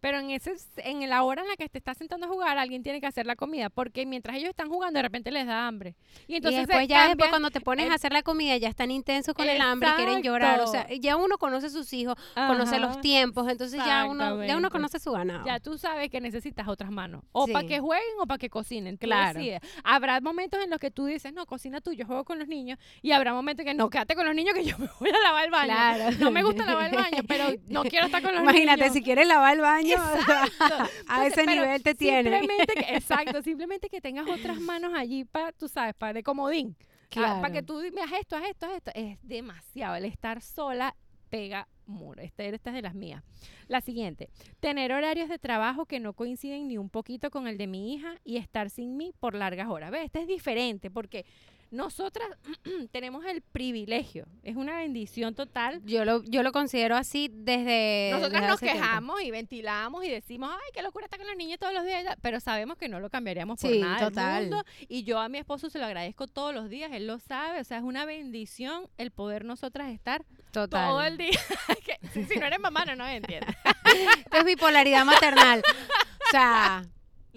pero en ese en la hora en la que te estás sentando a jugar, alguien tiene que hacer la comida, porque mientras ellos están jugando, de repente les da hambre. Y entonces después ya después cambian- cuando te pones el- a hacer la comida ya están intensos con el hambre y quieren llorar, o sea, ya uno conoce a sus hijos, conoce los tiempos, entonces ya uno ya uno conoce su ganado. Ya tú sabes que necesitas otras manos. O Sí. para que jueguen o para que cocinen. Claro. Habrá momentos en los que tú dices, no, cocina tú, yo juego con los niños. Y habrá momentos que no, quédate con los niños que yo me voy a lavar el baño. Claro. No me gusta lavar el baño, pero no quiero estar con los Imagínate niños. si quieres lavar el baño, a Entonces, ese pero nivel te tiene. Simplemente que, exacto, simplemente que tengas otras manos allí para, tú sabes, para de comodín. Claro. Para que tú haz esto, haz esto, haz esto. Es demasiado. El estar sola pega muro. Esta, esta es de las mías. La siguiente. Tener horarios de trabajo que no coinciden ni un poquito con el de mi hija y estar sin mí por largas horas. ¿Ves? Este es diferente porque nosotras tenemos el privilegio. Es una bendición total Yo lo, yo lo considero así desde. nosotras desde nos tiempo. quejamos y ventilamos y decimos, ay, qué locura estar con los niños todos los días, pero sabemos que no lo cambiaríamos por Sí, nada del total. mundo. Y yo a mi esposo se lo agradezco todos los días, él lo sabe, o sea, es una bendición el poder nosotras estar Total. todo el día. Que si, si no eres mamá, no nos entiendes. Esto es bipolaridad maternal. O sea,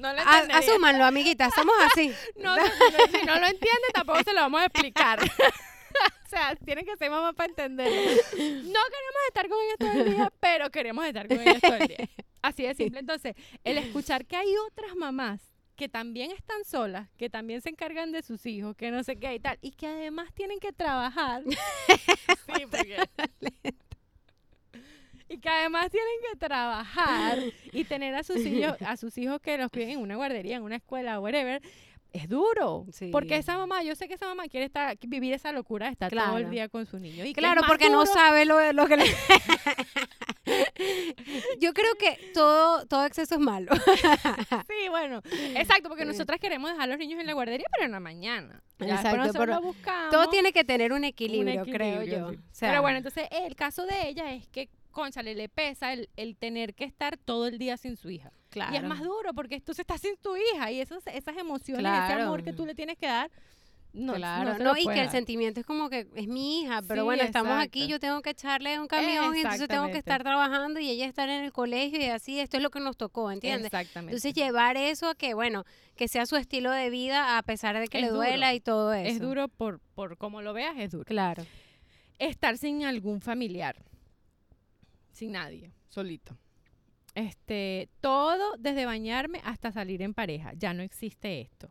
No lo a- entendería. asúmanlo, amiguitas, somos así. No, no, no, si no lo entiende, tampoco se lo vamos a explicar. o sea, tienen que ser mamá para entenderlo. No queremos estar con ellos todo el día, pero queremos estar con ellos todo el día. Así de simple. Entonces, el escuchar que hay otras mamás que también están solas, que también se encargan de sus hijos, que no sé qué y tal, y que además tienen que trabajar. sí, porque... y que además tienen que trabajar y tener a sus hijos, a sus hijos que los cuiden en una guardería, en una escuela, whatever, es duro. Porque esa mamá, yo sé que esa mamá quiere estar, vivir esa locura de estar todo el día con su niño. Y Claro, porque no sabe lo, lo que le... Yo creo que todo, todo exceso es malo. Sí, bueno, exacto, porque Sí. nosotras queremos dejar a los niños en la guardería, pero en la mañana. Ya Exacto, pero lo buscamos. Todo tiene que tener un un equilibrio, creo yo. sí. O sea, pero bueno, entonces el caso de ella es que, conchale, le pesa el, el tener que estar todo el día sin su hija. claro. Y es más duro porque tú estás sin tu hija y esos, esas emociones, ese Claro. amor que tú le tienes que dar, no, claro, no, no, y que el sentimiento es como que es mi hija, pero Sí, bueno, estamos aquí, yo tengo que echarle un camión y entonces tengo que estar trabajando y ella estar en el colegio y así, esto es lo que nos tocó, ¿entiendes? Exactamente. Entonces llevar eso a que, bueno, que sea su estilo de vida a pesar de que Es le duro. duela y todo eso. es duro por, por como lo veas, es duro. Claro. estar sin algún familiar, sin nadie, solito. Este, todo desde bañarme hasta salir en pareja, ya no existe esto.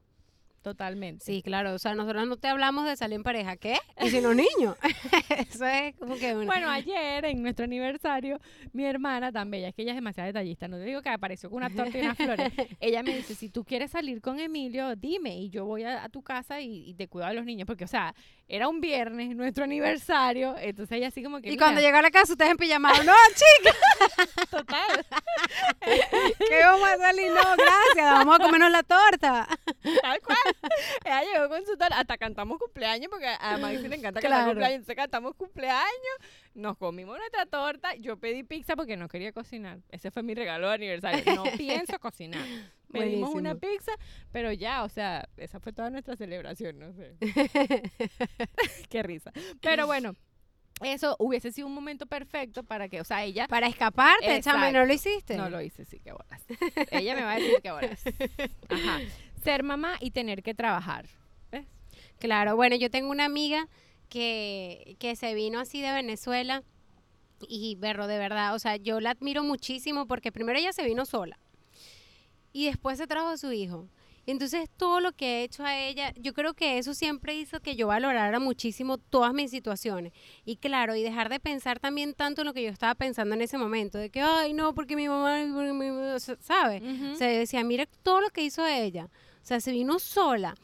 Totalmente. Sí, claro, o sea, nosotros no te hablamos de salir en pareja, ¿qué? Y sin los niños. eso es como que una... Bueno, ayer en nuestro aniversario, mi hermana tan bella, es que ella es demasiado detallista, no te digo que apareció con una torta y unas flores. Ella me dice, si tú quieres salir con Emilio, dime y yo voy a, a tu casa y, y te cuido de los niños, porque o sea, era un viernes, nuestro aniversario, entonces ella así como que... y mira, cuando llega a la casa ustedes en pijama, no, chica, Total. que vamos a salir, no, gracias, vamos a comernos la torta. Tal cual. Ella llegó con su tal, hasta cantamos cumpleaños, porque a Maxi le encanta cantar Claro. cumpleaños, entonces cantamos cumpleaños, nos comimos nuestra torta, yo pedí pizza porque no quería cocinar. Ese fue mi regalo de aniversario. No pienso cocinar. Pedimos una pizza, pero ya, o sea, esa fue toda nuestra celebración, no sé. Qué risa. Pero bueno, eso hubiese sido un momento perfecto para que, o sea, ella Para escaparte, chama, no lo hiciste. no lo hice, sí, qué bolas. Ella me va a decir qué bolas. Ajá. Ser mamá y tener que trabajar. ¿Ves? Claro, bueno, yo tengo una amiga que, que se vino así de Venezuela y, berro, de verdad, o sea, yo la admiro muchísimo porque primero ella se vino sola y después se trajo a su hijo. Entonces, todo lo que he hecho a ella, yo creo que eso siempre hizo que yo valorara muchísimo todas mis situaciones. Y claro, y dejar de pensar también tanto en lo que yo estaba pensando en ese momento, de que, ay, no, porque mi mamá, porque mi mamá", ¿sabes? O sea, yo decía, mira todo lo que hizo ella. O sea, se vino sola,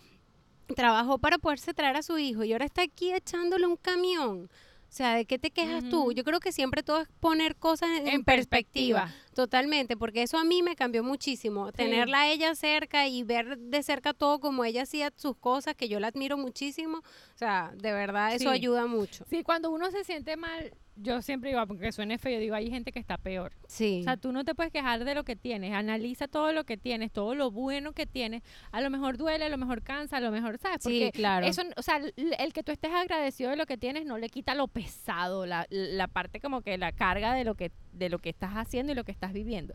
trabajó para poderse traer a su hijo y ahora está aquí echándole un camión. O sea, ¿de qué te quejas tú? Ujú. Yo creo que siempre todo es poner cosas en, En perspectiva. perspectiva. Totalmente, porque eso a mí me cambió muchísimo. Tenerla a ella cerca y ver de cerca todo como ella hacía sus cosas, que yo la admiro muchísimo. O sea, de verdad eso Sí. ayuda mucho. Sí, cuando uno se siente mal, yo siempre digo, porque suene feo, yo digo, hay gente que está peor. Sí. O sea, tú no te puedes quejar de lo que tienes, analiza todo lo que tienes, todo lo bueno que tienes. A lo mejor duele, a lo mejor cansa, a lo mejor, ¿sabes? Sí, Porque claro. eso, o sea, el, que tú estés agradecido de lo que tienes no le quita lo pesado, la, la parte como que la carga de lo que de lo que estás haciendo y lo que estás viviendo.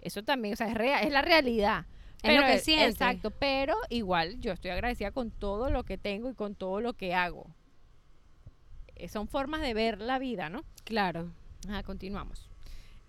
Eso también, o sea, es, rea- es la realidad. Es lo que sientes. Exacto, pero igual yo estoy agradecida con todo lo que tengo y con todo lo que hago. Eh, son formas de ver la vida, ¿no? Claro. Ajá, continuamos.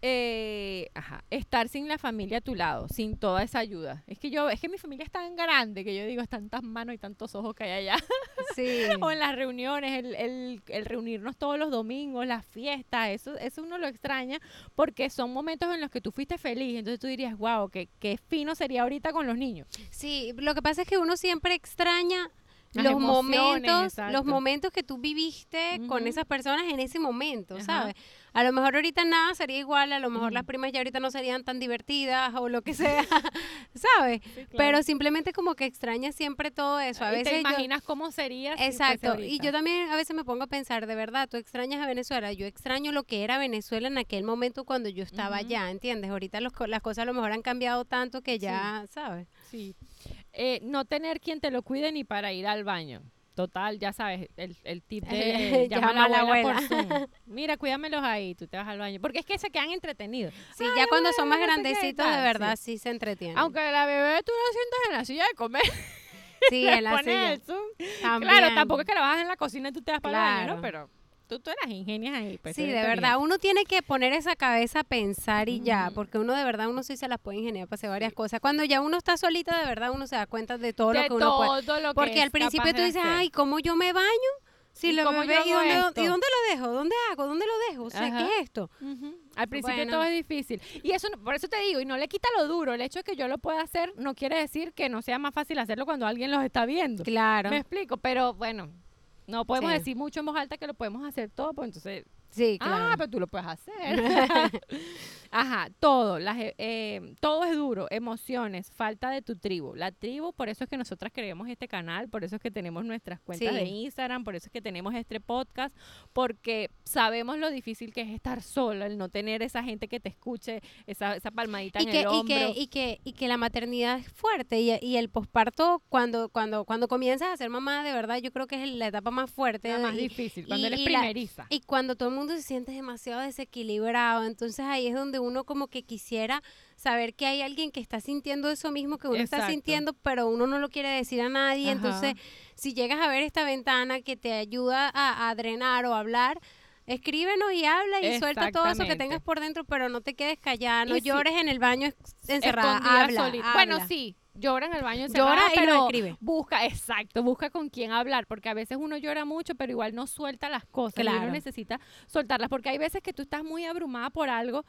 Eh, ajá, estar sin la familia a tu lado, sin toda esa ayuda. Es que yo, es que mi familia es tan grande que yo digo, es tantas manos y tantos ojos que hay allá. Sí. o en las reuniones, el, el- el reunirnos todos los domingos, las fiestas, eso, eso uno lo extraña porque son momentos en los que tú fuiste feliz. Entonces tú dirías, wow, qué, qué fino sería ahorita con los niños. Sí, lo que pasa es que uno siempre extraña Las los momentos, exacto. los momentos que tú viviste con esas personas en ese momento, Ajá. ¿sabes? A lo mejor ahorita nada sería igual, a lo mejor las primas ya ahorita no serían tan divertidas o lo que sea, ¿sabes? Pero simplemente como que extraña siempre todo eso. A Y veces te yo- imaginas cómo sería si Exacto, y yo también a veces me pongo a pensar, de verdad, tú extrañas a Venezuela, yo extraño lo que era Venezuela en aquel momento cuando yo estaba allá, ¿entiendes? Ahorita los las cosas a lo mejor han cambiado tanto que ya, ¿sabes? Sí. Eh, no tener quien te lo cuide ni para ir al baño. Total, ya sabes, el, el tip de llama a la abuela, por Zoom. Mira, cuídamelos ahí, tú te vas al baño. Porque es que se quedan entretenidos. Sí, Ay, ya cuando son más grandecitos, de verdad, sí. sí, se entretienen. Aunque la bebé tú la sientas en la silla de comer, sí, en la silla. el Zoom. También. Claro, tampoco es que la bajas en la cocina y tú te vas para el baño. ¿no? Pero tú, tú las ingenias ahí. Pues, Sí, de verdad, uno tiene que poner esa cabeza a pensar y ya, porque uno de verdad, uno sí se las puede ingeniar para hacer varias cosas. Cuando ya uno está solita, de verdad, uno se da cuenta de todo lo que uno puede. todo lo que Porque al principio tú dices, ay, ¿cómo yo me baño? Si ¿Y lo cómo yo ¿y dónde, dónde lo dejo? ¿Dónde hago? ¿Dónde lo dejo? O sea, Ajá. ¿qué es esto? Al principio Bueno. todo es difícil. Y eso, por eso te digo, y no le quita lo duro. El hecho de que yo lo pueda hacer no quiere decir que no sea más fácil hacerlo cuando alguien los está viendo. Claro. Me explico, pero bueno, no podemos Sí. decir mucho en voz alta que lo podemos hacer todo, pues entonces, Sí, ah, claro. pero tú lo puedes hacer. Ajá, todo, las, eh, todo es duro, emociones, falta de tu tribu. La tribu, por eso es que nosotras creemos este canal, por eso es que tenemos nuestras cuentas de. Instagram, por eso es que tenemos este podcast, porque sabemos lo difícil que es estar sola, el no tener esa gente que te escuche, esa, esa palmadita y en que, el y, hombro. que, y, que, y que la maternidad es fuerte y, y el posparto, cuando, cuando, cuando comienzas a ser mamá, de verdad, yo creo que es la etapa más fuerte. la más y- difícil, cuando y- eres y la- primeriza. Y cuando todo el mundo se siente demasiado desequilibrado, entonces ahí es donde uno como que quisiera saber que hay alguien que está sintiendo eso mismo que uno está sintiendo, pero uno no lo quiere decir a nadie. Entonces, si llegas a ver esta ventana que te ayuda a, a drenar o hablar, escríbenos y habla y suelta todo eso que tengas por dentro, pero no te quedes callada, no Y llores en el baño encerrada, habla, solita. Bueno, habla. sí, llora en el baño Llora encerrada, y lo pero escribe. busca, exacto, busca con quién hablar, porque a veces uno llora mucho, pero igual no suelta las cosas. Y uno Claro. necesita soltarlas, porque hay veces que tú estás muy abrumada por algo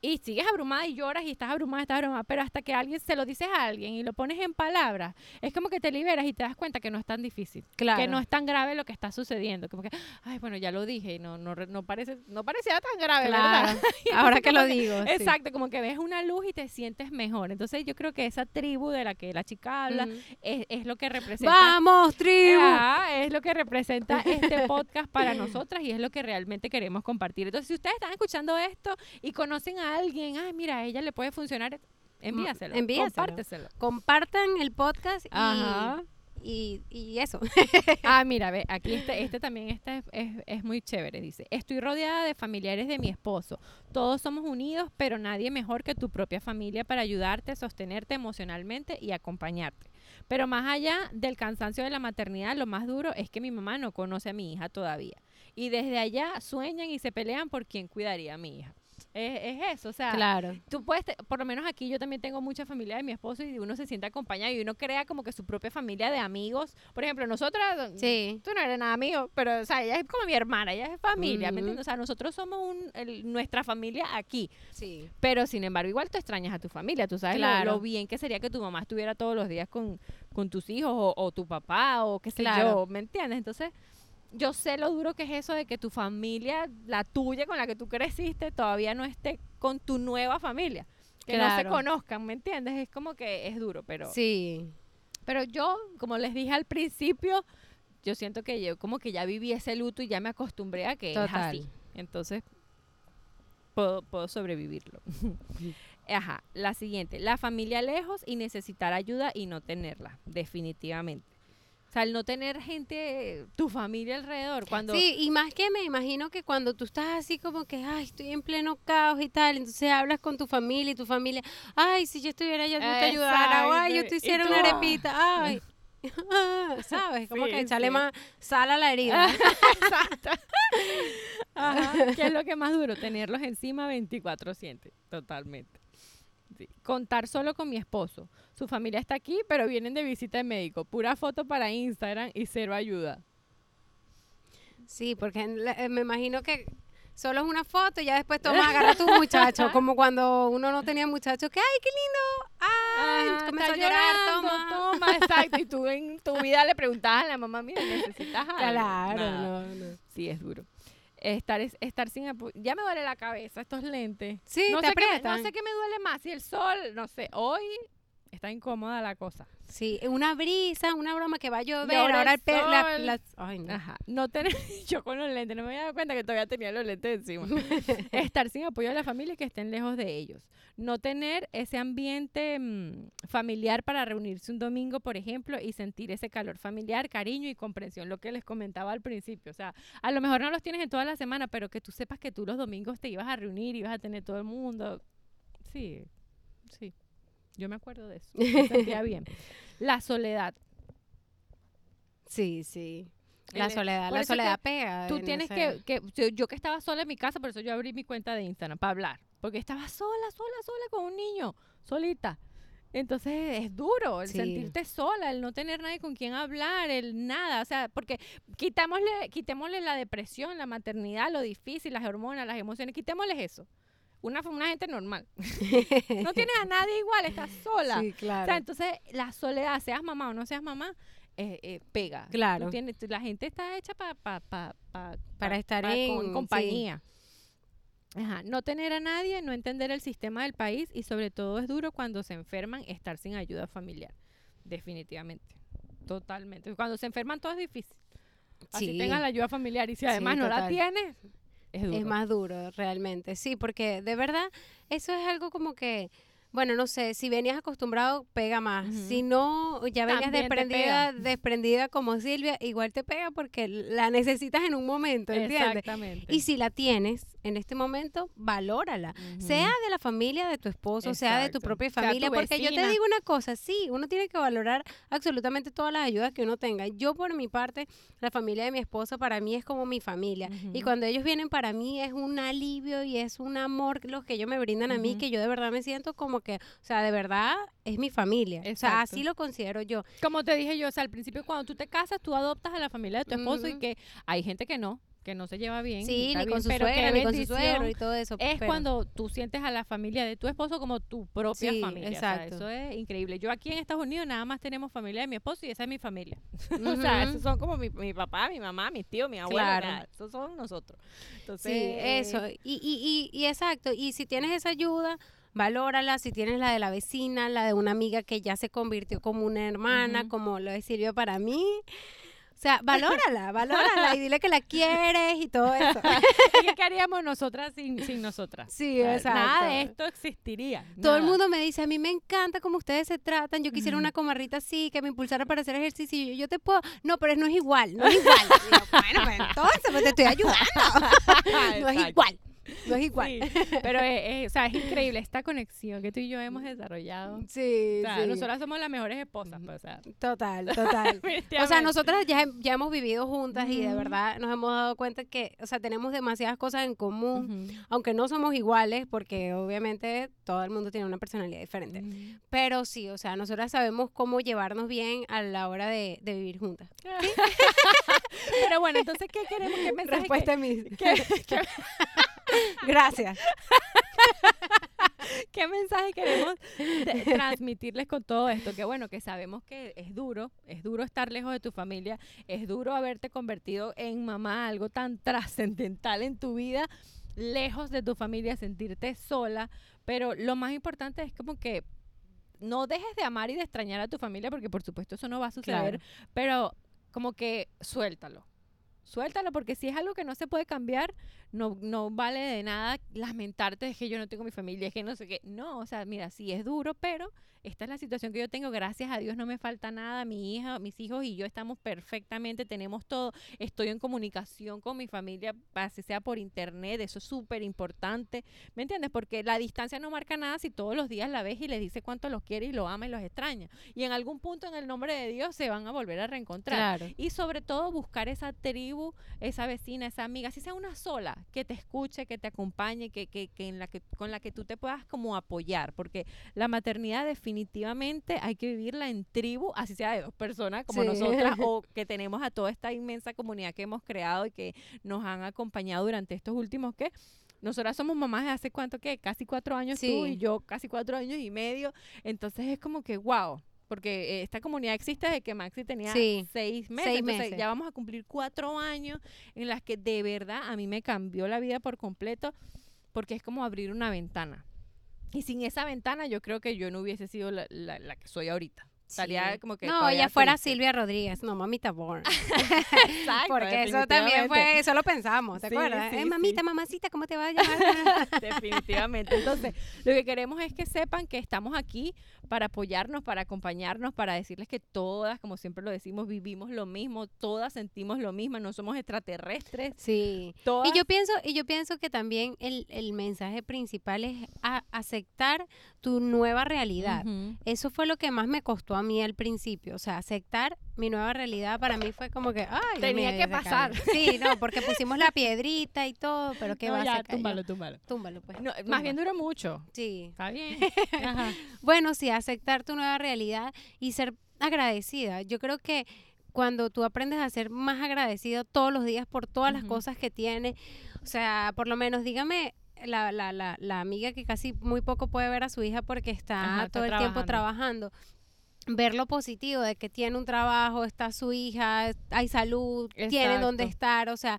y sigues abrumada y lloras y estás abrumada, estás abrumada, pero hasta que alguien se lo dices a alguien y lo pones en palabras, es como que te liberas y te das cuenta que no es tan difícil, Claro. que no es tan grave lo que está sucediendo, como que, ay, bueno, ya lo dije y no, no, no parece, no parecía tan grave, Claro. ¿verdad? Ahora que lo digo. sí. Exacto, como que ves una luz y te sientes mejor. Entonces yo creo que esa tribu de la que la chica habla es, es lo que representa. Vamos, tribu. Es lo que representa este podcast para nosotras y es lo que realmente queremos compartir. Entonces, si ustedes están escuchando esto y conocen a alguien, ay, mira, a ella le puede funcionar, envíaselo, envíaselo. compárteselo. Compartan el podcast y, Ajá. y, y eso. Ah, mira, ve, aquí este, este también este es, es- es muy chévere. Dice, estoy rodeada de familiares de mi esposo. Todos somos unidos, pero nadie mejor que tu propia familia para ayudarte, sostenerte emocionalmente y acompañarte. Pero más allá del cansancio de la maternidad, lo más duro es que mi mamá no conoce a mi hija todavía. Y desde allá sueñan y se pelean por quién cuidaría a mi hija. Es, es eso, o sea, Claro. tú puedes, te- por lo menos aquí yo también tengo mucha familia de mi esposo y uno se siente acompañado y uno crea como que su propia familia de amigos. Por ejemplo, nosotras, Sí. tú no eres nada mío, pero o sea, ella es como mi hermana, ella es familia, ¿me entiendes? O sea, nosotros somos un, el- nuestra familia aquí, Sí. pero sin embargo igual tú extrañas a tu familia, tú sabes lo- bien que sería que tu mamá estuviera todos los días con, con tus hijos o, o tu papá o qué sé Claro. yo, ¿me entiendes? Entonces... Yo sé lo duro que es eso de que tu familia, la tuya con la que tú creciste, todavía no esté con tu nueva familia. Que no se conozcan, ¿me entiendes? Es como que es duro, pero... Sí. Pero yo, como les dije al principio, yo siento que yo como que ya viví ese luto y ya me acostumbré a que es así. Entonces, puedo, puedo sobrevivirlo. Ajá, la siguiente, la familia lejos y necesitar ayuda y no tenerla, definitivamente. O sea, el no tener gente, tu familia alrededor, cuando... Sí, y más que me imagino que cuando tú estás así como que, ay, estoy en pleno caos y tal, entonces hablas con tu familia y tu familia, ay, si yo estuviera allá, yo te ayudara, o ay, yo te hiciera una ah. arepita, ay. ¿Sabes? Como Sí, que echarle sí. más sal a la herida. Exacto. Ajá, ¿Qué es lo que más duro? Tenerlos encima 24/7, totalmente. Sí. Contar solo con mi esposo. Su familia está aquí, pero vienen de visita de médico. Pura foto para Instagram y cero ayuda. Sí, porque eh, me imagino que solo es una foto y ya después tomas, agarra a tu muchacho, como cuando uno no tenía muchachos, que, ay, qué lindo, ay, Ajá, comenzó a está llorar, llorando, toma. toma, exacto. Y tú en tu vida le preguntabas a la mamá, mira, necesitas algo. Claro, no, no. Sí, es duro. Estar, es- estar sin apoyo. Ya me duele la cabeza estos lentes. Sí, no te sé, qué, no sé qué me duele más, si el sol, no sé. Hoy está incómoda la cosa. Sí, una brisa, una broma que va a llover, Y ahora ahora el la- sol. las- ay, no. Ajá. No tener, yo con los lentes, no me había dado cuenta que todavía tenía los lentes encima. Estar sin apoyo de la familia y que estén lejos de ellos. No tener ese ambiente mm, familiar para reunirse un domingo, por ejemplo, y sentir ese calor familiar, cariño y comprensión, lo que les comentaba al principio. O sea, a lo mejor no los tienes en toda la semana, pero que tú sepas que tú los domingos te ibas a reunir, ibas a tener todo el mundo. Sí, sí. Yo me acuerdo de eso. Me sentía bien. La soledad. Sí, sí. La El- soledad, por la soledad pega. Tú en tienes que, que yo, yo que estaba sola en mi casa, por eso yo abrí mi cuenta de Instagram para hablar, porque estaba sola, sola, sola con un niño, solita. Entonces es duro el Sí. sentirte sola, el no tener nadie con quien hablar, el nada, o sea, porque quitámosle, quitémosle la depresión, la maternidad, lo difícil, las hormonas, las emociones, quitémosles eso. Una, una gente normal. No tienes a nadie igual, estás sola. Sí, O claro. sea, entonces la soledad, seas mamá o no seas mamá, eh, eh, pega. Claro. tienes- la gente está hecha pa- pa- pa- pa- Para pa- estar en- con sí. compañía. Ajá, no tener a nadie, no entender el sistema del país y sobre todo es duro cuando se enferman estar sin ayuda familiar. Definitivamente. Totalmente. Cuando se enferman todo es difícil. Así Sí. tengas la ayuda familiar y si además Sí, no la tienes, es duro. Es más duro, realmente. Sí, porque de verdad, eso es algo como que, bueno, no sé, si venías acostumbrado, pega más. Si no, ya venías También desprendida, desprendida como Silvia, igual te pega porque la necesitas en un momento, ¿entiendes? Exactamente. Y si la tienes en este momento, valórala. Sea de la familia de tu esposo, sea de tu propia Sea tu familia, porque yo te digo una cosa, sí, uno tiene que valorar absolutamente todas las ayudas que uno tenga. Yo por mi parte, la familia de mi esposo para mí es como mi familia. Y cuando ellos vienen para mí es un alivio y es un amor los que ellos me brindan a mí, que yo de verdad me siento como o sea, de verdad es mi familia. O sea, así lo considero yo. Como te dije yo, o sea, al principio cuando tú te casas, tú adoptas a la familia de tu esposo y que hay gente que no, que no se lleva bien. Sí, ni con su suegra, ni con su suegro y todo eso. Es pero- cuando tú sientes a la familia de tu esposo como tu propia Sí, familia. o sea, exacto. eso es increíble. Yo aquí en Estados Unidos nada más tenemos familia de mi esposo y esa es mi familia. o sea, esos son como mi, mi papá, mi mamá, mis tíos, mi abuelo. Claro. nada, esos son nosotros. Entonces, Sí, eso. Y, y, y, y exacto. Y si tienes esa ayuda, valórala. Si tienes la de la vecina, la de una amiga que ya se convirtió como una hermana, como lo sirvió para mí. O sea, valórala, valórala y dile que la quieres y todo eso. ¿Qué qué haríamos nosotras sin, sin nosotras? Sí, O sea. Nada de esto existiría. Todo el mundo me dice, a mí me encanta cómo ustedes se tratan, yo quisiera una comarrita así, que me impulsara para hacer ejercicio, y yo, yo te puedo, no, pero no es igual, no es igual. Y yo, bueno, pues entonces, pues te estoy ayudando. no es igual, no es igual. Sí, pero es, es- o sea, es increíble esta conexión que tú y yo hemos desarrollado. Sí, O sea, sí. nosotras somos las mejores esposas, pues, o sea. Total, total. O sea, nosotras ya, ya hemos vivido juntas y de verdad nos hemos dado cuenta que, o sea, tenemos demasiadas cosas en común, aunque no somos iguales, porque obviamente todo el mundo tiene una personalidad diferente. Pero sí, o sea, nosotras sabemos cómo llevarnos bien a la hora de, de vivir juntas. Pero bueno, entonces, ¿qué queremos? ¿Qué mensaje? Respuesta a mí. qué- qué- Gracias. ¿Qué mensaje queremos transmitirles con todo esto? Que bueno, que sabemos que es duro, es duro estar lejos de tu familia, es duro haberte convertido en mamá, algo tan trascendental en tu vida, lejos de tu familia, sentirte sola, pero lo más importante es como que no dejes de amar y de extrañar a tu familia, porque por supuesto eso no va a suceder, pero como que suéltalo. Suéltalo porque si es algo que no se puede cambiar, no, no vale de nada lamentarte de que yo no tengo mi familia, es que no sé qué. No, o sea, mira, sí es duro, pero esta es la situación que yo tengo. Gracias a Dios no me falta nada. Mi hija, mis hijos y yo estamos perfectamente, tenemos todo. Estoy en comunicación con mi familia, así sea por internet, eso es súper importante. ¿Me entiendes? Porque la distancia no marca nada si todos los días la ves y le dice cuánto los quiere y lo ama y los extraña. Y en algún punto, en el nombre de Dios, se van a volver a reencontrar. Claro. Y sobre todo buscar esa tribu, esa vecina, esa amiga, si sea una sola, que te escuche, que te acompañe, que, que, que en la que con la que tú te puedas como apoyar, porque la maternidad definitivamente hay que vivirla en tribu, así sea de dos personas como Sí. nosotras, o que tenemos a toda esta inmensa comunidad que hemos creado y que nos han acompañado durante estos últimos, ¿qué? Nosotras somos mamás de hace cuánto, ¿qué? Casi cuatro años tú y yo casi cuatro años y medio. Entonces es como que, wow, porque eh, esta comunidad existe desde que Maxi tenía Sí, seis meses. seis Entonces, meses. ya vamos a cumplir cuatro años en las que de verdad a mí me cambió la vida por completo porque es como abrir una ventana. Y sin esa ventana yo creo que yo no hubiese sido la, la- la que soy ahorita. Estaría Sí. como que No, ella fuera triste. Silvia Rodríguez, no mamita Born. Exacto, Porque eso también fue, eso lo pensamos, ¿te Sí, acuerdas? sí, Eh, sí. mamita, mamacita, ¿cómo te va a llamar? Definitivamente. Entonces, lo que queremos es que sepan que estamos aquí para apoyarnos, para acompañarnos, para decirles que todas, como siempre lo decimos, vivimos lo mismo, todas sentimos lo mismo, no somos extraterrestres. sí. Todas Y yo pienso, y yo pienso que también el, el mensaje principal es a- aceptar tu nueva realidad. Eso fue lo que más me costó a mí al principio. O sea, aceptar mi nueva realidad para mí fue como que, ay, Tenía que pasar. cayó. Sí, no, porque pusimos la piedrita y todo, pero qué No, va a ya, ser. túmbalo, túmbalo. Túmbalo, pues. No, más bien duró mucho. Sí. Está bien. Ajá. Bueno, sí, aceptar tu nueva realidad y ser agradecida. Yo creo que cuando tú aprendes a ser más agradecido todos los días por todas las cosas que tienes, o sea, por lo menos dígame la, la, la, la amiga que casi muy poco puede ver a su hija porque está Ajá, está todo el tiempo trabajando. Ver lo positivo de que tiene un trabajo, está su hija, hay salud, tiene donde Exacto. estar, o sea,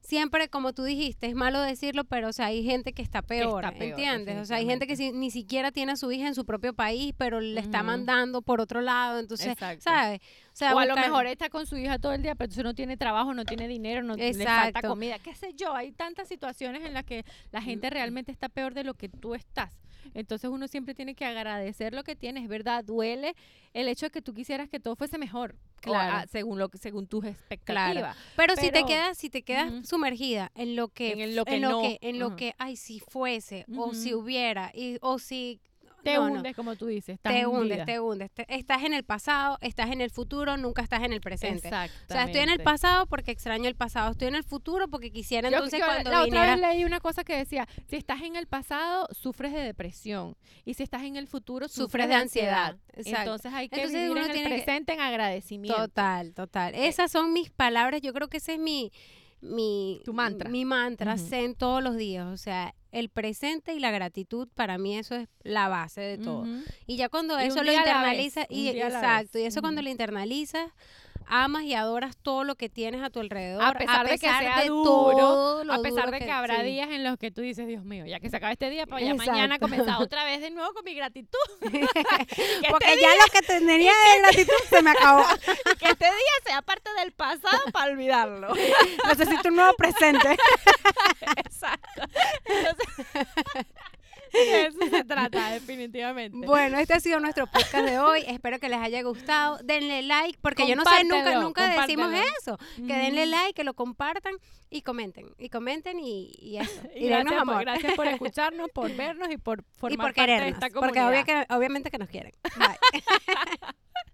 siempre como tú dijiste, es malo decirlo, pero o sea, hay gente que está peor, está peor, ¿entiendes? O sea, hay gente que si- ni siquiera tiene a su hija en su propio país, pero le está mandando por otro lado, entonces, Exacto. ¿sabes? O sea, o a lo mejor está con su hija todo el día, pero entonces no tiene trabajo, no tiene dinero, no le falta Exacto. comida, qué sé yo. Hay tantas situaciones en las que la gente realmente está peor de lo que tú estás. Entonces uno siempre tiene que agradecer lo que tienes, ¿verdad? Duele el hecho de que tú quisieras que todo fuese mejor, Claro. según lo según tus expectativas. Pero, si te quedas, si te quedas sumergida en lo que, En lo que en lo no. que, en lo que, ay, si fuese, o si hubiera, y, o si Te no, no. hundes, como tú dices. Te hundes, te hundes. Te- estás en el pasado, estás en el futuro, nunca estás en el presente. O sea, estoy en el pasado porque extraño el pasado, estoy en el futuro porque quisiera Yo- entonces yo cuando la viniera... otra vez leí una cosa que decía, si estás en el pasado, sufres de depresión. Y si estás en el futuro, sufres, Sufres de ansiedad. Exacto. Entonces hay que Entonces vivir uno en el que- presente en agradecimiento. Total, total. Esas son mis palabras. Yo creo que ese es mi, mi, Tu mantra. Mi mantra, Ujú. zen todos los días. O sea, el presente y la gratitud, para mí eso es la base de todo. Y ya cuando Y eso lo internalizas, y exacto, y eso cuando lo internalizas, amas y adoras todo lo que tienes a tu alrededor. A pesar de que sea de duro, A pesar duro de que, habrá sí. días en los que tú dices, Dios mío, ya que se acaba este día, para ya mañana comenzar otra vez de nuevo con mi gratitud. que, Porque este ya lo que tenía de gratitud se me acabó. que este día sea parte del pasado para olvidarlo. Necesito un nuevo presente. Exacto. Entonces, de eso se trata, definitivamente. Bueno, este ha sido nuestro podcast de hoy. Espero que les haya gustado. Denle like, porque yo no sé, nunca, nunca decimos eso. Que denle like, que lo compartan y comenten. Y comenten y, y eso. Y, Y denos gracias, por, amor. gracias por escucharnos, por vernos y por formar y por parte de esta Porque comunidad. obvia que- obviamente que nos quieren. Bye.